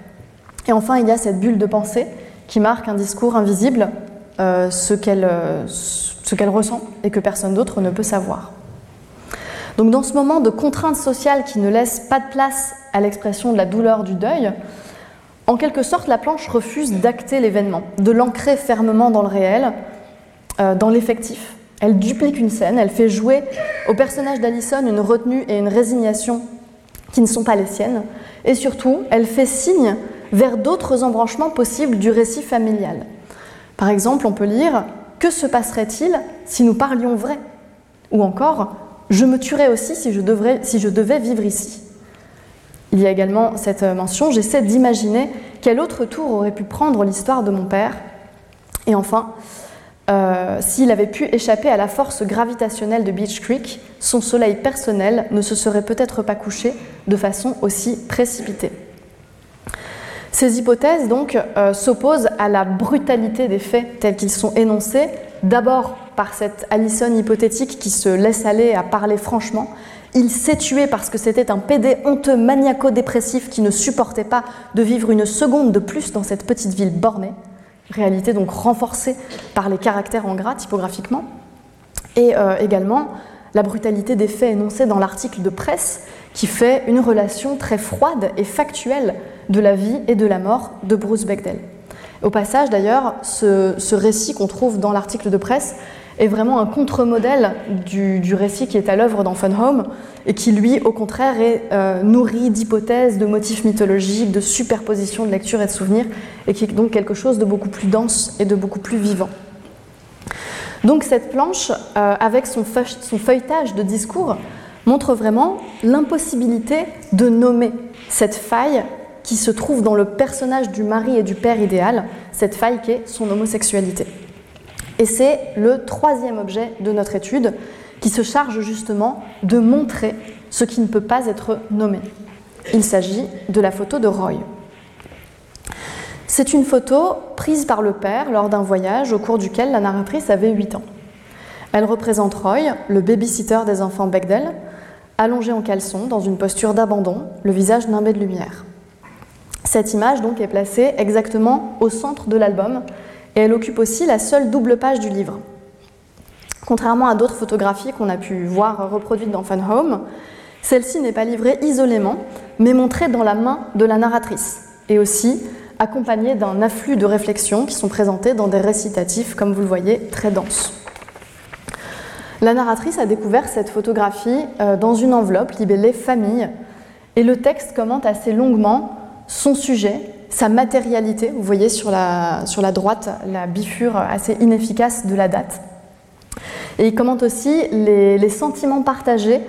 S2: Et enfin, il y a cette bulle de pensée qui marque un discours invisible, euh, ce qu'elle euh, ce qu'elle ressent et que personne d'autre ne peut savoir. Donc dans ce moment de contrainte sociale qui ne laisse pas de place à l'expression de la douleur du deuil, en quelque sorte la planche refuse d'acter l'événement, de l'ancrer fermement dans le réel, euh, dans l'effectif. Elle duplique une scène, elle fait jouer au personnage d'Alison une retenue et une résignation qui ne sont pas les siennes, et surtout elle fait signe vers d'autres embranchements possibles du récit familial. Par exemple, on peut lire que se passerait-il si nous parlions vrai? Ou encore, je me tuerais aussi si je, devais vivre ici. Il y a également cette mention, j'essaie d'imaginer quel autre tour aurait pu prendre l'histoire de mon père. Et enfin, euh, s'il avait pu échapper à la force gravitationnelle de Beach Creek, son soleil personnel ne se serait peut-être pas couché de façon aussi précipitée. Ces hypothèses donc euh, s'opposent à la brutalité des faits tels qu'ils sont énoncés, d'abord par cette Allison hypothétique qui se laisse aller à parler franchement. Il s'est tué parce que c'était un pédé honteux maniaco-dépressif qui ne supportait pas de vivre une seconde de plus dans cette petite ville bornée, réalité donc renforcée par les caractères en gras typographiquement. Et euh, également, la brutalité des faits énoncés dans l'article de presse qui fait une relation très froide et factuelle de la vie et de la mort de Bruce Bechdel. Au passage, d'ailleurs, ce, récit qu'on trouve dans l'article de presse est vraiment un contre-modèle du, récit qui est à l'œuvre dans Fun Home et qui, lui, au contraire, est euh, nourri d'hypothèses, de motifs mythologiques, de superpositions de lectures et de souvenirs, et qui est donc quelque chose de beaucoup plus dense et de beaucoup plus vivant. Donc cette planche, euh, avec son, feuilletage de discours, montre vraiment l'impossibilité de nommer cette faille qui se trouve dans le personnage du mari et du père idéal, cette faille qui est son homosexualité. Et c'est le troisième objet de notre étude qui se charge justement de montrer ce qui ne peut pas être nommé. Il s'agit de la photo de Roy. C'est une photo prise par le père lors d'un voyage au cours duquel la narratrice avait 8 ans. Elle représente Roy, le babysitter des enfants Bechdel, allongé en caleçon dans une posture d'abandon, le visage nimbé de lumière. Cette image donc est placée exactement au centre de l'album et elle occupe aussi la seule double page du livre. Contrairement à d'autres photographies qu'on a pu voir reproduites dans Fun Home, celle-ci n'est pas livrée isolément, mais montrée dans la main de la narratrice, et aussi accompagnée d'un afflux de réflexions qui sont présentées dans des récitatifs, comme vous le voyez, très denses. La narratrice a découvert cette photographie euh, dans une enveloppe libellée Famille, et le texte commente assez longuement son sujet, sa matérialité. Vous voyez sur la, droite la bifure assez inefficace de la date. Et il commente aussi les, sentiments partagés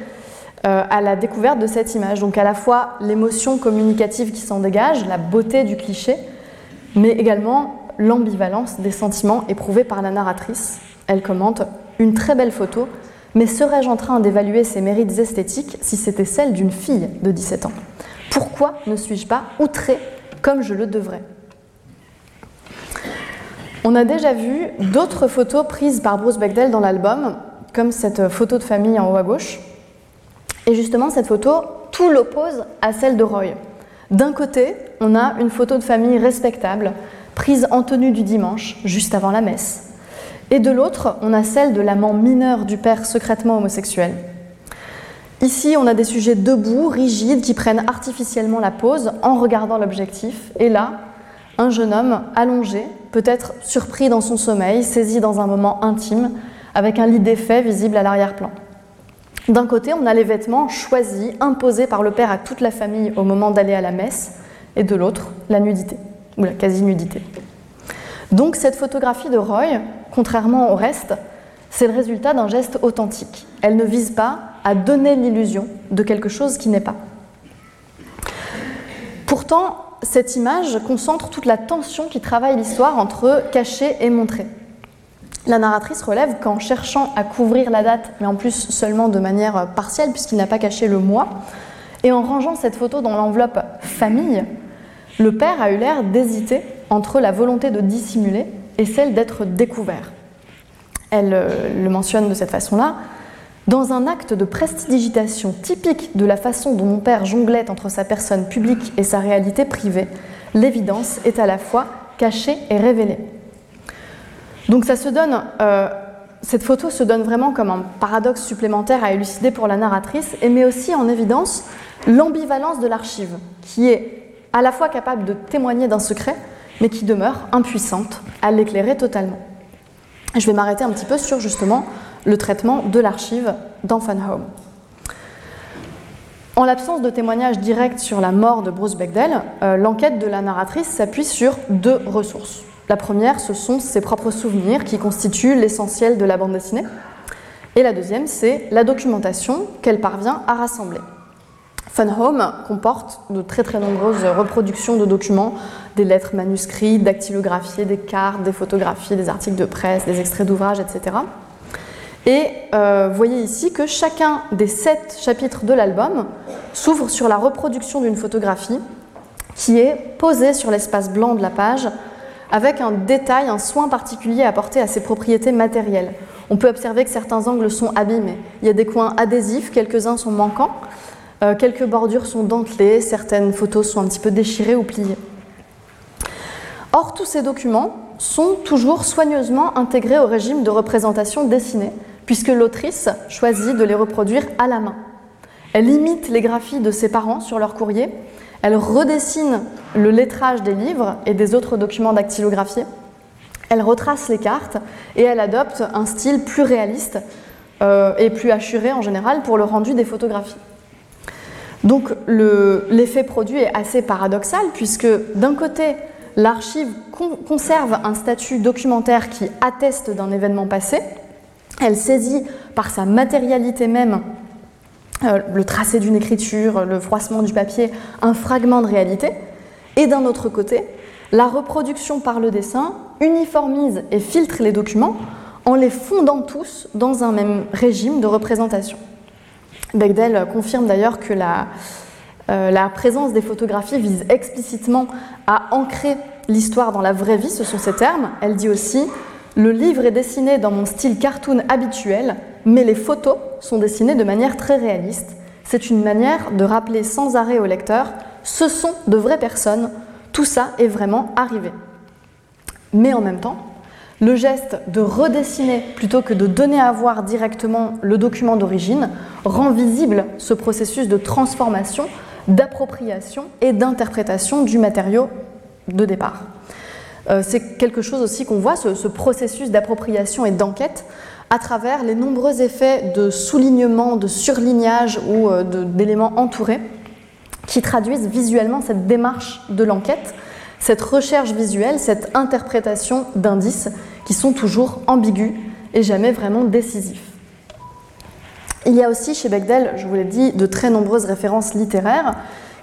S2: euh, à la découverte de cette image. Donc à la fois l'émotion communicative qui s'en dégage, la beauté du cliché, mais également l'ambivalence des sentiments éprouvés par la narratrice. Elle commente une très belle photo, mais serais-je en train d'évaluer ses mérites esthétiques si c'était celle d'une fille de 17 ans? Pourquoi ne suis-je pas outrée comme je le devrais? On a déjà vu d'autres photos prises par Bruce Bechdel dans l'album, comme cette photo de famille en haut à gauche. Et justement, cette photo, tout l'oppose à celle de Roy. D'un côté, on a une photo de famille respectable, prise en tenue du dimanche, juste avant la messe. Et de l'autre, on a celle de l'amant mineur du père secrètement homosexuel. Ici, on a des sujets debout, rigides, qui prennent artificiellement la pose en regardant l'objectif. Et là, un jeune homme allongé, peut-être surpris dans son sommeil, saisi dans un moment intime, avec un lit défait visible à l'arrière-plan. D'un côté, on a les vêtements choisis, imposés par le père à toute la famille au moment d'aller à la messe, et de l'autre, la nudité, ou la quasi-nudité. Donc cette photographie de Roy, contrairement au reste, c'est le résultat d'un geste authentique. Elle ne vise pas à donner l'illusion de quelque chose qui n'est pas. Pourtant, cette image concentre toute la tension qui travaille l'histoire entre caché et montré. La narratrice relève qu'en cherchant à couvrir la date, mais en plus seulement de manière partielle, puisqu'il n'a pas caché le mois, et en rangeant cette photo dans l'enveloppe famille, le père a eu l'air d'hésiter entre la volonté de dissimuler et celle d'être découvert. Elle euh, le mentionne de cette façon-là. Dans un acte de prestidigitation typique de la façon dont mon père jonglait entre sa personne publique et sa réalité privée, l'évidence est à la fois cachée et révélée. Donc ça se donne, euh, cette photo se donne vraiment comme un paradoxe supplémentaire à élucider pour la narratrice et met aussi en évidence l'ambivalence de l'archive, qui est à la fois capable de témoigner d'un secret, mais qui demeure impuissante à l'éclairer totalement. Je vais m'arrêter un petit peu sur justement le traitement de l'archive Home. En l'absence de témoignages directs sur la mort de Bruce Bechdel, euh, l'enquête de la narratrice s'appuie sur deux ressources. La première, ce sont ses propres souvenirs qui constituent l'essentiel de la bande dessinée. Et la deuxième, c'est la documentation qu'elle parvient à rassembler. Fun Home comporte de très très nombreuses reproductions de documents, des lettres manuscrites, dactylographiées, des cartes, des photographies, des articles de presse, des extraits d'ouvrages, etc. Et euh, voyez ici que chacun des sept chapitres de l'album s'ouvre sur la reproduction d'une photographie qui est posée sur l'espace blanc de la page avec un détail, un soin particulier apporté à ses propriétés matérielles. On peut observer que certains angles sont abîmés. Il y a des coins adhésifs, quelques-uns sont manquants, euh, quelques bordures sont dentelées, certaines photos sont un petit peu déchirées ou pliées. Or, tous ces documents sont toujours soigneusement intégrés au régime de représentation dessinée puisque l'autrice choisit de les reproduire à la main. Elle imite les graphies de ses parents sur leur courrier, elle redessine le lettrage des livres et des autres documents dactylographiés, elle retrace les cartes et elle adopte un style plus réaliste euh, et plus assuré en général pour le rendu des photographies. Donc l'effet produit est assez paradoxal puisque d'un côté, l'archive conserve un statut documentaire qui atteste d'un événement passé, elle saisit par sa matérialité même euh, le tracé d'une écriture, le froissement du papier, un fragment de réalité, et d'un autre côté, la reproduction par le dessin uniformise et filtre les documents en les fondant tous dans un même régime de représentation. Bechdel confirme d'ailleurs que la, euh, la présence des photographies vise explicitement à ancrer l'histoire dans la vraie vie, ce sont ses termes. Elle dit aussi Le livre est dessiné dans mon style cartoon habituel, mais les photos sont dessinées de manière très réaliste. C'est une manière de rappeler sans arrêt au lecteur ce sont de vraies personnes, tout ça est vraiment arrivé. Mais en même temps, le geste de redessiner plutôt que de donner à voir directement le document d'origine rend visible ce processus de transformation, d'appropriation et d'interprétation du matériau de départ. Euh, c'est quelque chose aussi qu'on voit, ce, processus d'appropriation et d'enquête, à travers les nombreux effets de soulignement, de surlignage ou euh, d'éléments entourés qui traduisent visuellement cette démarche de l'enquête cette recherche visuelle, cette interprétation d'indices qui sont toujours ambigus et jamais vraiment décisifs. Il y a aussi chez Bechdel, je vous l'ai dit, de très nombreuses références littéraires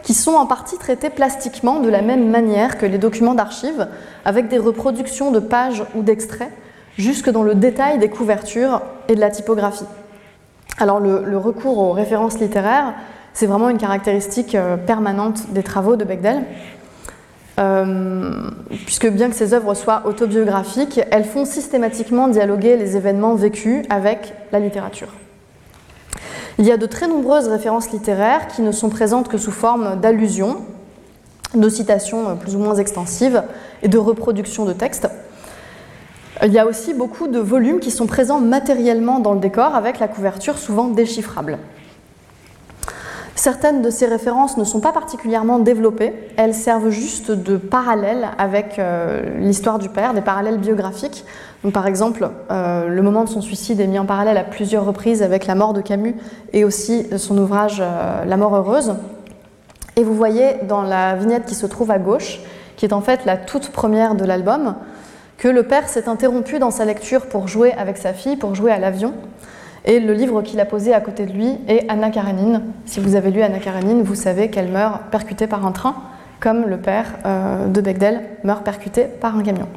S2: qui sont en partie traitées plastiquement de la même manière que les documents d'archives, avec des reproductions de pages ou d'extraits, jusque dans le détail des couvertures et de la typographie. Alors le, recours aux références littéraires, c'est vraiment une caractéristique euh, permanente des travaux de Bechdel. Euh, puisque bien que ces œuvres soient autobiographiques, elles font systématiquement dialoguer les événements vécus avec la littérature. Il y a de très nombreuses références littéraires qui ne sont présentes que sous forme d'allusions, de citations plus ou moins extensives et de reproductions de textes. Il y a aussi beaucoup de volumes qui sont présents matériellement dans le décor avec la couverture souvent déchiffrable. Certaines de ces références ne sont pas particulièrement développées, elles servent juste de parallèle avec euh, l'histoire du père, des parallèles biographiques. par exemple, euh, le moment de son suicide est mis en parallèle à plusieurs reprises avec la mort de Camus et aussi son ouvrage euh, La mort heureuse. Et vous voyez dans la vignette qui se trouve à gauche, qui est en fait la toute première de l'album, que le père s'est interrompu dans sa lecture pour jouer avec sa fille, pour jouer à l'avion. Et le livre qu'il a posé à côté de lui est Anna Karenine. Si vous avez lu Anna Karenine, vous savez qu'elle meurt percutée par un train, comme le père euh, de Bechdel meurt percuté par un camion.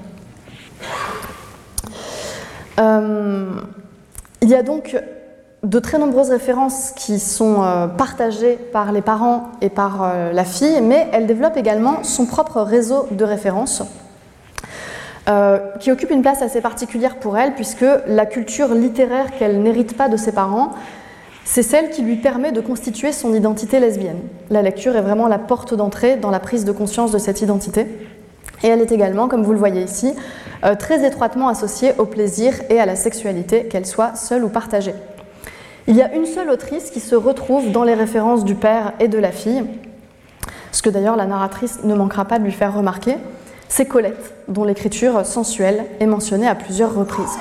S2: Euh, il y a donc de très nombreuses références qui sont euh, partagées par les parents et par la fille, mais elle développe également son propre réseau de références euh, qui occupe une place assez particulière pour elle, puisque la culture littéraire qu'elle n'hérite pas de ses parents, c'est celle qui lui permet de constituer son identité lesbienne. La lecture est vraiment la porte d'entrée dans la prise de conscience de cette identité. Et elle est également, comme vous le voyez ici, euh, très étroitement associée au plaisir et à la sexualité, qu'elle soit seule ou partagée. Il y a une seule autrice qui se retrouve dans les références du père et de la fille, ce que d'ailleurs la narratrice ne manquera pas de lui faire remarquer, c'est Colette, dont l'écriture sensuelle est mentionnée à plusieurs reprises.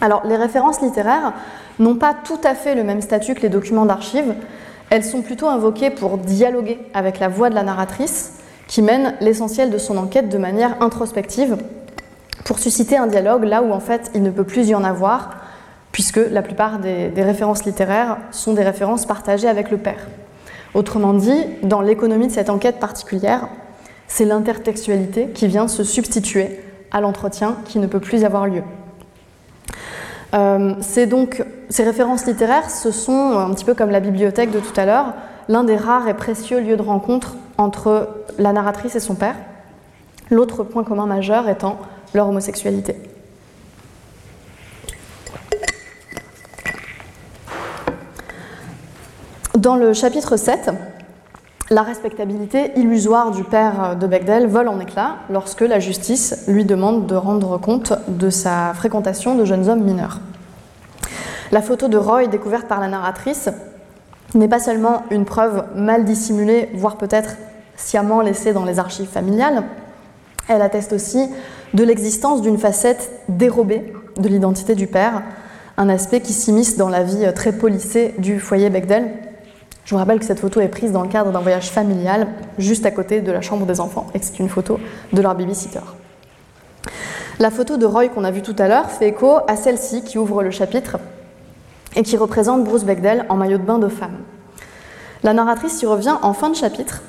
S2: Alors, les références littéraires n'ont pas tout à fait le même statut que les documents d'archives. Elles sont plutôt invoquées pour dialoguer avec la voix de la narratrice, qui mène l'essentiel de son enquête de manière introspective, pour susciter un dialogue là où en fait il ne peut plus y en avoir, puisque la plupart des, des références littéraires sont des références partagées avec le père. Autrement dit, dans l'économie de cette enquête particulière, c'est l'intertextualité qui vient se substituer à l'entretien qui ne peut plus avoir lieu. Euh, ces références littéraires, ce sont, un petit peu comme la bibliothèque de tout à l'heure, l'un des rares et précieux lieux de rencontre entre la narratrice et son père, l'autre point commun majeur étant leur homosexualité. Dans le chapitre 7, la respectabilité illusoire du père de Bechdel vole en éclats lorsque la justice lui demande de rendre compte de sa fréquentation de jeunes hommes mineurs. La photo de Roy découverte par la narratrice n'est pas seulement une preuve mal dissimulée, voire peut-être sciemment laissée dans les archives familiales, elle atteste aussi de l'existence d'une facette dérobée de l'identité du père, un aspect qui s'immisce dans la vie très polissée du foyer Bechdel. Je vous rappelle que cette photo est prise dans le cadre d'un voyage familial juste à côté de la chambre des enfants et que c'est une photo de leur babysitter. La photo de Roy qu'on a vue tout à l'heure fait écho à celle-ci qui ouvre le chapitre et qui représente Bruce Bechdel en maillot de bain de femme. La narratrice y revient en fin de chapitre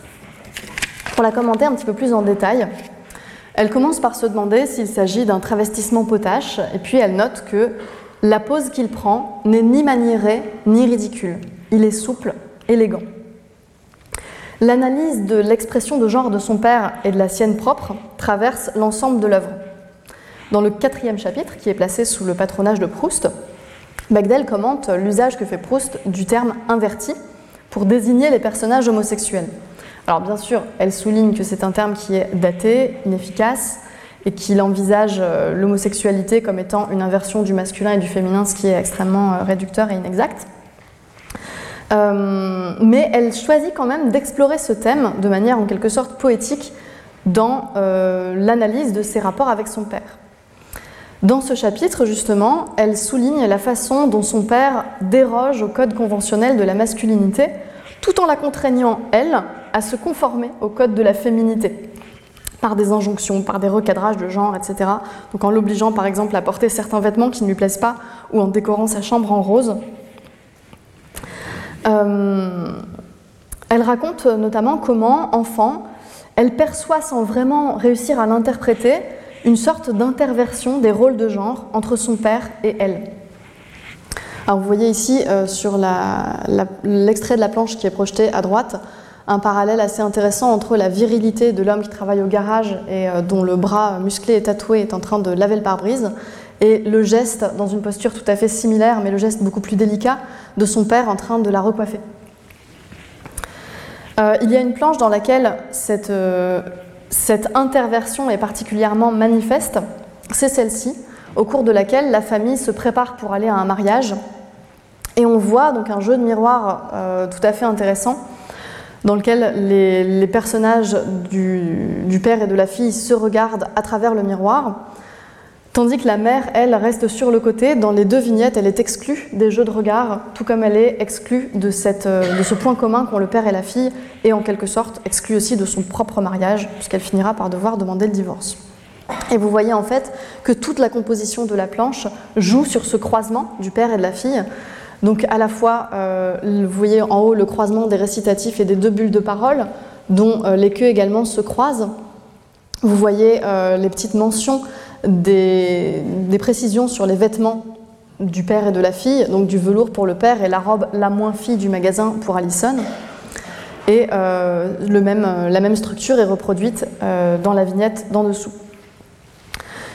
S2: pour la commenter un petit peu plus en détail. Elle commence par se demander s'il s'agit d'un travestissement potache, et puis elle note que la pose qu'il prend n'est ni maniérée ni ridicule. Il est souple, L'analyse de l'expression de genre de son père et de la sienne propre traverse l'ensemble de l'œuvre. Dans le quatrième chapitre, qui est placé sous le patronage de Proust, Bagdel commente l'usage que fait Proust du terme inverti pour désigner les personnages homosexuels. Alors bien sûr, elle souligne que c'est un terme qui est daté, inefficace, et qu'il envisage euh, l'homosexualité comme étant une inversion du masculin et du féminin, ce qui est extrêmement euh, réducteur et inexact. Euh, mais elle choisit quand même d'explorer ce thème de manière en quelque sorte poétique dans l'analyse de ses rapports avec son père. Dans ce chapitre, justement, elle souligne la façon dont son père déroge au code conventionnel de la masculinité, tout en la contraignant, elle, à se conformer au code de la féminité, par des injonctions, par des recadrages de genre, etc. Donc en l'obligeant, par exemple, à porter certains vêtements qui ne lui plaisent pas, ou en décorant sa chambre en rose. Euh, elle raconte notamment comment, enfant, elle perçoit sans vraiment réussir à l'interpréter une sorte d'interversion des rôles de genre entre son père et elle. Alors vous voyez ici euh, sur l'extrait de la planche qui est projeté à droite un parallèle assez intéressant entre la virilité de l'homme qui travaille au garage et euh, dont le bras musclé et tatoué est en train de laver le pare-brise et le geste, dans une posture tout à fait similaire, mais le geste beaucoup plus délicat, de son père en train de la recoiffer. Euh, il y a une planche dans laquelle cette cette interversion est particulièrement manifeste, c'est celle-ci, au cours de laquelle la famille se prépare pour aller à un mariage. Et on voit donc un jeu de miroir euh, tout à fait intéressant, dans lequel les, personnages du, père et de la fille se regardent à travers le miroir. Tandis que la mère, elle, reste sur le côté. Dans les deux vignettes, elle est exclue des jeux de regard, tout comme elle est exclue euh, de ce point commun qu'ont le père et la fille, et en quelque sorte exclue aussi de son propre mariage, puisqu'elle finira par devoir demander le divorce. Et vous voyez en fait que toute la composition de la planche joue sur ce croisement du père et de la fille. Donc à la fois, euh, vous voyez en haut le croisement des récitatifs et des deux bulles de parole, dont euh, les queues également se croisent. Vous voyez les petites mentions des, précisions sur les vêtements du père et de la fille, donc du velours pour le père et la robe la moins fille du magasin pour Allison. Et euh, le même, la même structure est reproduite euh, dans la vignette d'en dessous.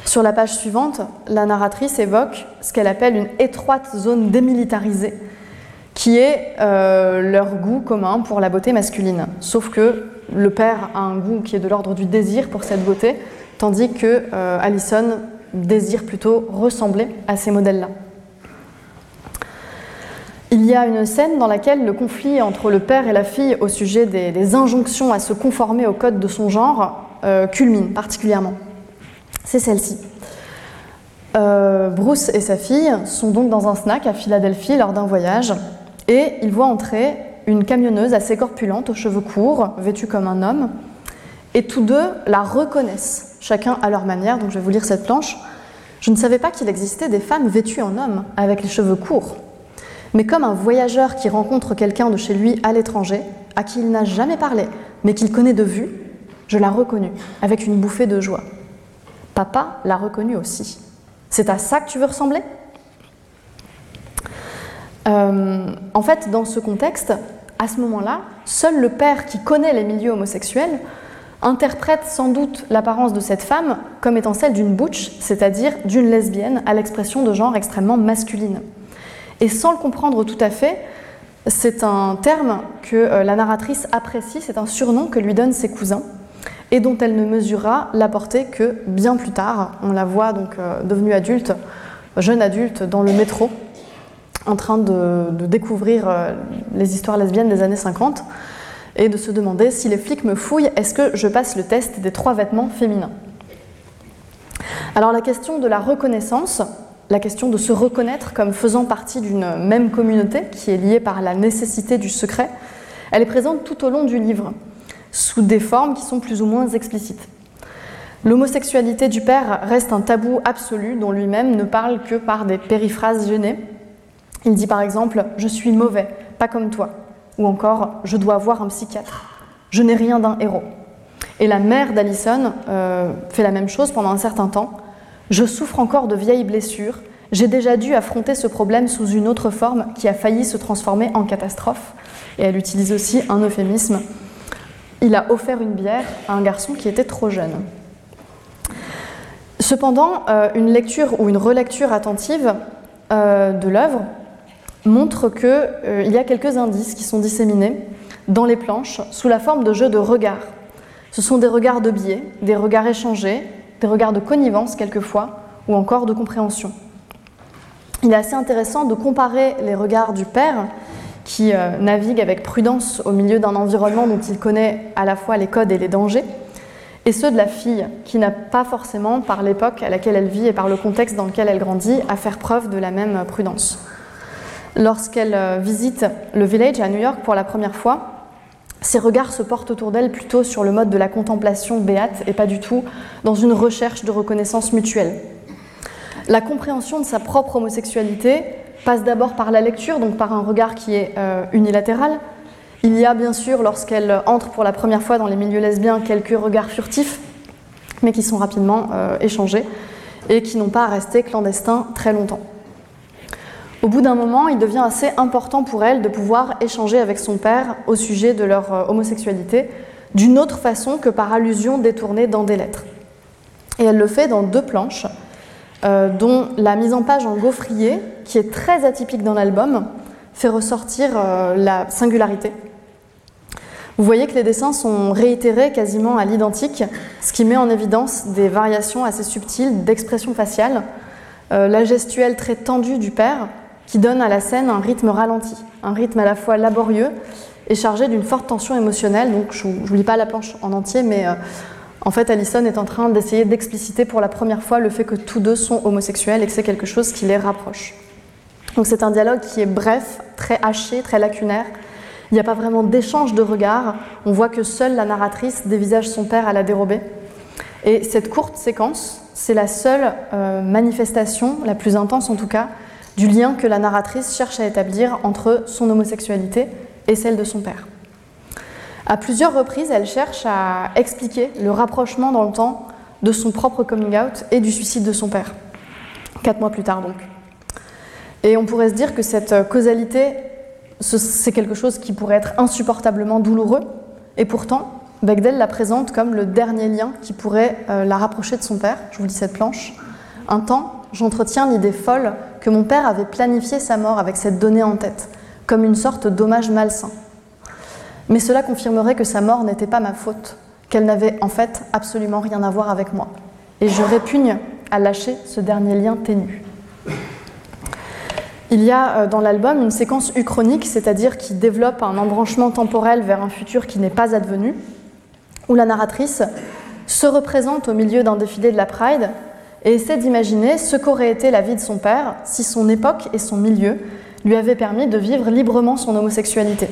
S2: Sur la page suivante, la narratrice évoque ce qu'elle appelle une étroite zone démilitarisée, qui est euh, leur goût commun pour la beauté masculine. Sauf que le père a un goût qui est de l'ordre du désir pour cette beauté, tandis que euh, Allison désire plutôt ressembler à ces modèles-là. Il y a une scène dans laquelle le conflit entre le père et la fille au sujet des, injonctions à se conformer au code de son genre euh, culmine particulièrement. C'est celle-ci. Euh, Bruce et sa fille sont donc dans un snack à Philadelphie lors d'un voyage et ils voient entrer une camionneuse assez corpulente aux cheveux courts, vêtue comme un homme, et tous deux la reconnaissent chacun à leur manière. Donc je vais vous lire cette planche. Je ne savais pas qu'il existait des femmes vêtues en homme, avec les cheveux courts. Mais comme un voyageur qui rencontre quelqu'un de chez lui à l'étranger, à qui il n'a jamais parlé, mais qu'il connaît de vue, je la reconnus, avec une bouffée de joie. Papa l'a reconnue aussi. C'est à ça que tu veux ressembler? Euh, En fait, dans ce contexte, à ce moment-là, seul le père qui connaît les milieux homosexuels interprète sans doute l'apparence de cette femme comme étant celle d'une butch, c'est-à-dire d'une lesbienne à l'expression de genre extrêmement masculine. Et sans le comprendre tout à fait, c'est un terme que euh, la narratrice apprécie, c'est un surnom que lui donnent ses cousins et dont elle ne mesurera la portée que bien plus tard. On la voit donc euh, devenue adulte, jeune adulte, dans le métro, en train de, de découvrir les histoires lesbiennes des années 50 et de se demander si les flics me fouillent, est-ce que je passe le test des trois vêtements féminins? Alors la question de la reconnaissance, la question de se reconnaître comme faisant partie d'une même communauté qui est liée par la nécessité du secret, elle est présente tout au long du livre, sous des formes qui sont plus ou moins explicites. L'homosexualité du père reste un tabou absolu dont lui-même ne parle que par des périphrases gênées. Il dit par exemple ⁇ Je suis mauvais, pas comme toi ⁇ ou encore Je dois voir un psychiatre, je n'ai rien d'un héros. Et la mère d'Alison euh, fait la même chose pendant un certain temps. Je souffre encore de vieilles blessures. J'ai déjà dû affronter ce problème sous une autre forme qui a failli se transformer en catastrophe. Et elle utilise aussi un euphémisme. Il a offert une bière à un garçon qui était trop jeune. Cependant, euh, une lecture ou une relecture attentive euh, de l'œuvre montre qu'il euh, y a quelques indices qui sont disséminés dans les planches sous la forme de jeux de regards. Ce sont des regards de biais, des regards échangés, des regards de connivence quelquefois, ou encore de compréhension. Il est assez intéressant de comparer les regards du père, qui euh, navigue avec prudence au milieu d'un environnement dont il connaît à la fois les codes et les dangers, et ceux de la fille, qui n'a pas forcément, par l'époque à laquelle elle vit et par le contexte dans lequel elle grandit, à faire preuve de la même prudence. Lorsqu'elle euh, visite le village à New York pour la première fois, ses regards se portent autour d'elle plutôt sur le mode de la contemplation béate et pas du tout dans une recherche de reconnaissance mutuelle. La compréhension de sa propre homosexualité passe d'abord par la lecture, donc par un regard qui est euh, unilatéral. Il y a bien sûr, lorsqu'elle entre pour la première fois dans les milieux lesbiens, quelques regards furtifs, mais qui sont rapidement euh, échangés et qui n'ont pas à rester clandestins très longtemps. Au bout d'un moment, il devient assez important pour elle de pouvoir échanger avec son père au sujet de leur euh, homosexualité d'une autre façon que par allusion détournée dans des lettres. Et elle le fait dans deux planches, euh, dont la mise en page en gaufrier, qui est très atypique dans l'album, fait ressortir euh, la singularité. Vous voyez que les dessins sont réitérés quasiment à l'identique, ce qui met en évidence des variations assez subtiles d'expression faciale, la gestuelle très tendue du père, qui donne à la scène un rythme ralenti, un rythme à la fois laborieux et chargé d'une forte tension émotionnelle. Donc je ne vous lis pas la planche en entier, mais euh, en fait Alison est en train d'essayer d'expliciter pour la première fois le fait que tous deux sont homosexuels et que c'est quelque chose qui les rapproche. Donc c'est un dialogue qui est bref, très haché, très lacunaire. Il n'y a pas vraiment d'échange de regards. On voit que seule la narratrice dévisage son père à la dérobée. Et cette courte séquence, c'est la seule euh, manifestation, la plus intense en tout cas, du lien que la narratrice cherche à établir entre son homosexualité et celle de son père. À plusieurs reprises, elle cherche à expliquer le rapprochement dans le temps de son propre coming out et du suicide de son père, quatre mois plus tard donc. Et on pourrait se dire que cette causalité, c'est quelque chose qui pourrait être insupportablement douloureux, et pourtant, Bechdel la présente comme le dernier lien qui pourrait euh, la rapprocher de son père. Je vous lis cette planche. Un temps, j'entretiens l'idée folle que mon père avait planifié sa mort avec cette donnée en tête, comme une sorte d'hommage malsain. Mais cela confirmerait que sa mort n'était pas ma faute, qu'elle n'avait en fait absolument rien à voir avec moi. Et je répugne à lâcher ce dernier lien ténu. Il y a euh, dans l'album une séquence uchronique, c'est-à-dire qui développe un embranchement temporel vers un futur qui n'est pas advenu, où la narratrice se représente au milieu d'un défilé de la Pride et essaie d'imaginer ce qu'aurait été la vie de son père si son époque et son milieu lui avaient permis de vivre librement son homosexualité.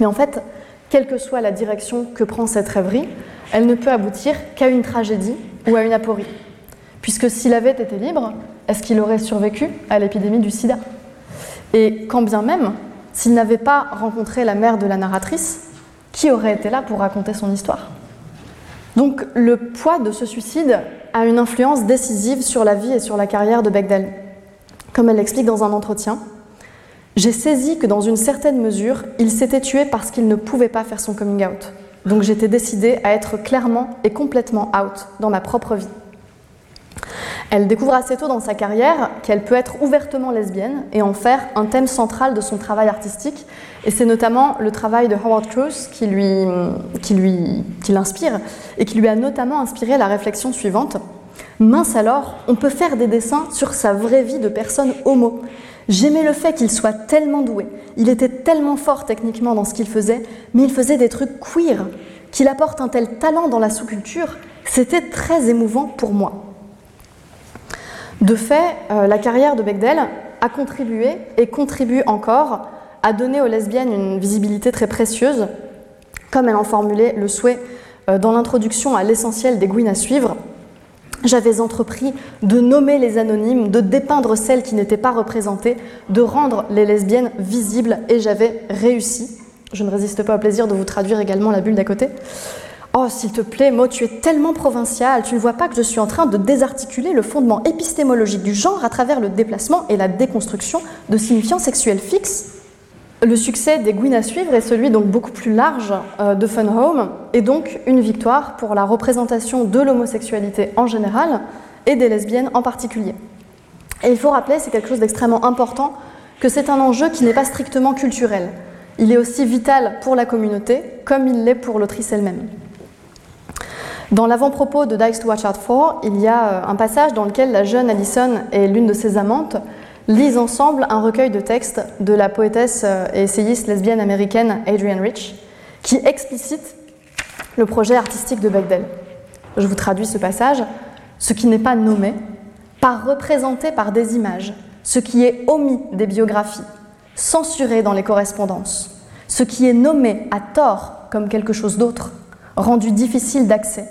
S2: Mais en fait, quelle que soit la direction que prend cette rêverie, elle ne peut aboutir qu'à une tragédie ou à une aporie. Puisque s'il avait été libre, est-ce qu'il aurait survécu à l'épidémie du sida? Et quand bien même, s'il n'avait pas rencontré la mère de la narratrice, qui aurait été là pour raconter son histoire? Donc le poids de ce suicide a une influence décisive sur la vie et sur la carrière de Bechdel. Comme elle l'explique dans un entretien, j'ai saisi que dans une certaine mesure, il s'était tué parce qu'il ne pouvait pas faire son coming out. Donc j'étais décidée à être clairement et complètement out dans ma propre vie. Elle découvre assez tôt dans sa carrière qu'elle peut être ouvertement lesbienne et en faire un thème central de son travail artistique. Et c'est notamment le travail de Howard Cruz qui l'inspire et qui lui a notamment inspiré la réflexion suivante. Mince alors, on peut faire des dessins sur sa vraie vie de personne homo. J'aimais le fait qu'il soit tellement doué, il était tellement fort techniquement dans ce qu'il faisait, mais il faisait des trucs queer, qu'il apporte un tel talent dans la sous-culture, c'était très émouvant pour moi. De fait, euh, la carrière de Bechdel a contribué et contribue encore à donner aux lesbiennes une visibilité très précieuse, comme elle en formulait le souhait euh, dans l'introduction à l'essentiel des Gwyn à suivre, j'avais entrepris de nommer les anonymes, de dépeindre celles qui n'étaient pas représentées, de rendre les lesbiennes visibles, et j'avais réussi. Je ne résiste pas au plaisir de vous traduire également la bulle d'à côté. Oh, s'il te plaît, Mo, tu es tellement provincial, tu ne vois pas que je suis en train de désarticuler le fondement épistémologique du genre à travers le déplacement et la déconstruction de signifiants sexuels fixes le succès des Gwyn à suivre est celui donc beaucoup plus large euh, de Fun Home et donc une victoire pour la représentation de l'homosexualité en général et des lesbiennes en particulier. Et il faut rappeler, c'est quelque chose d'extrêmement important, que c'est un enjeu qui n'est pas strictement culturel. Il est aussi vital pour la communauté comme il l'est pour l'autrice elle-même. Dans l'avant-propos de Dykes to Watch Out For, il y a euh, un passage dans lequel la jeune Allison et l'une de ses amantes lisent ensemble un recueil de textes de la poétesse euh, et essayiste lesbienne américaine Adrienne Rich, qui explicite le projet artistique de Bechdel. Je vous traduis ce passage. Ce qui n'est pas nommé, pas représenté par des images, ce qui est omis des biographies, censuré dans les correspondances, ce qui est nommé à tort comme quelque chose d'autre, rendu difficile d'accès,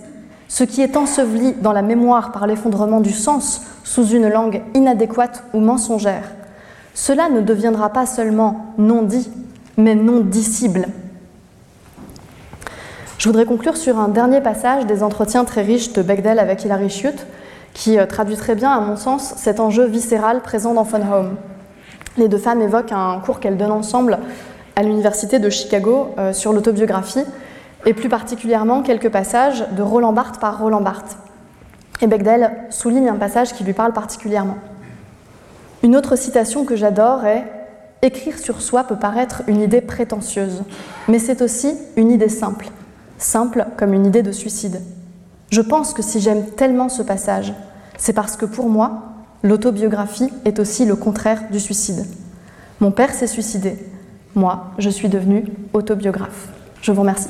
S2: ce qui est enseveli dans la mémoire par l'effondrement du sens sous une langue inadéquate ou mensongère, cela ne deviendra pas seulement non dit, mais non dissible. Je voudrais conclure sur un dernier passage des entretiens très riches de Bechdel avec Hilary Schutt, qui euh, traduit très bien, à mon sens, cet enjeu viscéral présent dans Fun Home. Les deux femmes évoquent un cours qu'elles donnent ensemble à l'université de Chicago euh, sur l'autobiographie, et plus particulièrement quelques passages de Roland Barthes par Roland Barthes. Et Bechdel souligne un passage qui lui parle particulièrement. Une autre citation que j'adore est Écrire sur soi peut paraître une idée prétentieuse, mais c'est aussi une idée simple, simple comme une idée de suicide. Je pense que si j'aime tellement ce passage, c'est parce que pour moi, l'autobiographie est aussi le contraire du suicide. Mon père s'est suicidé, moi, je suis devenue autobiographe. Je vous remercie.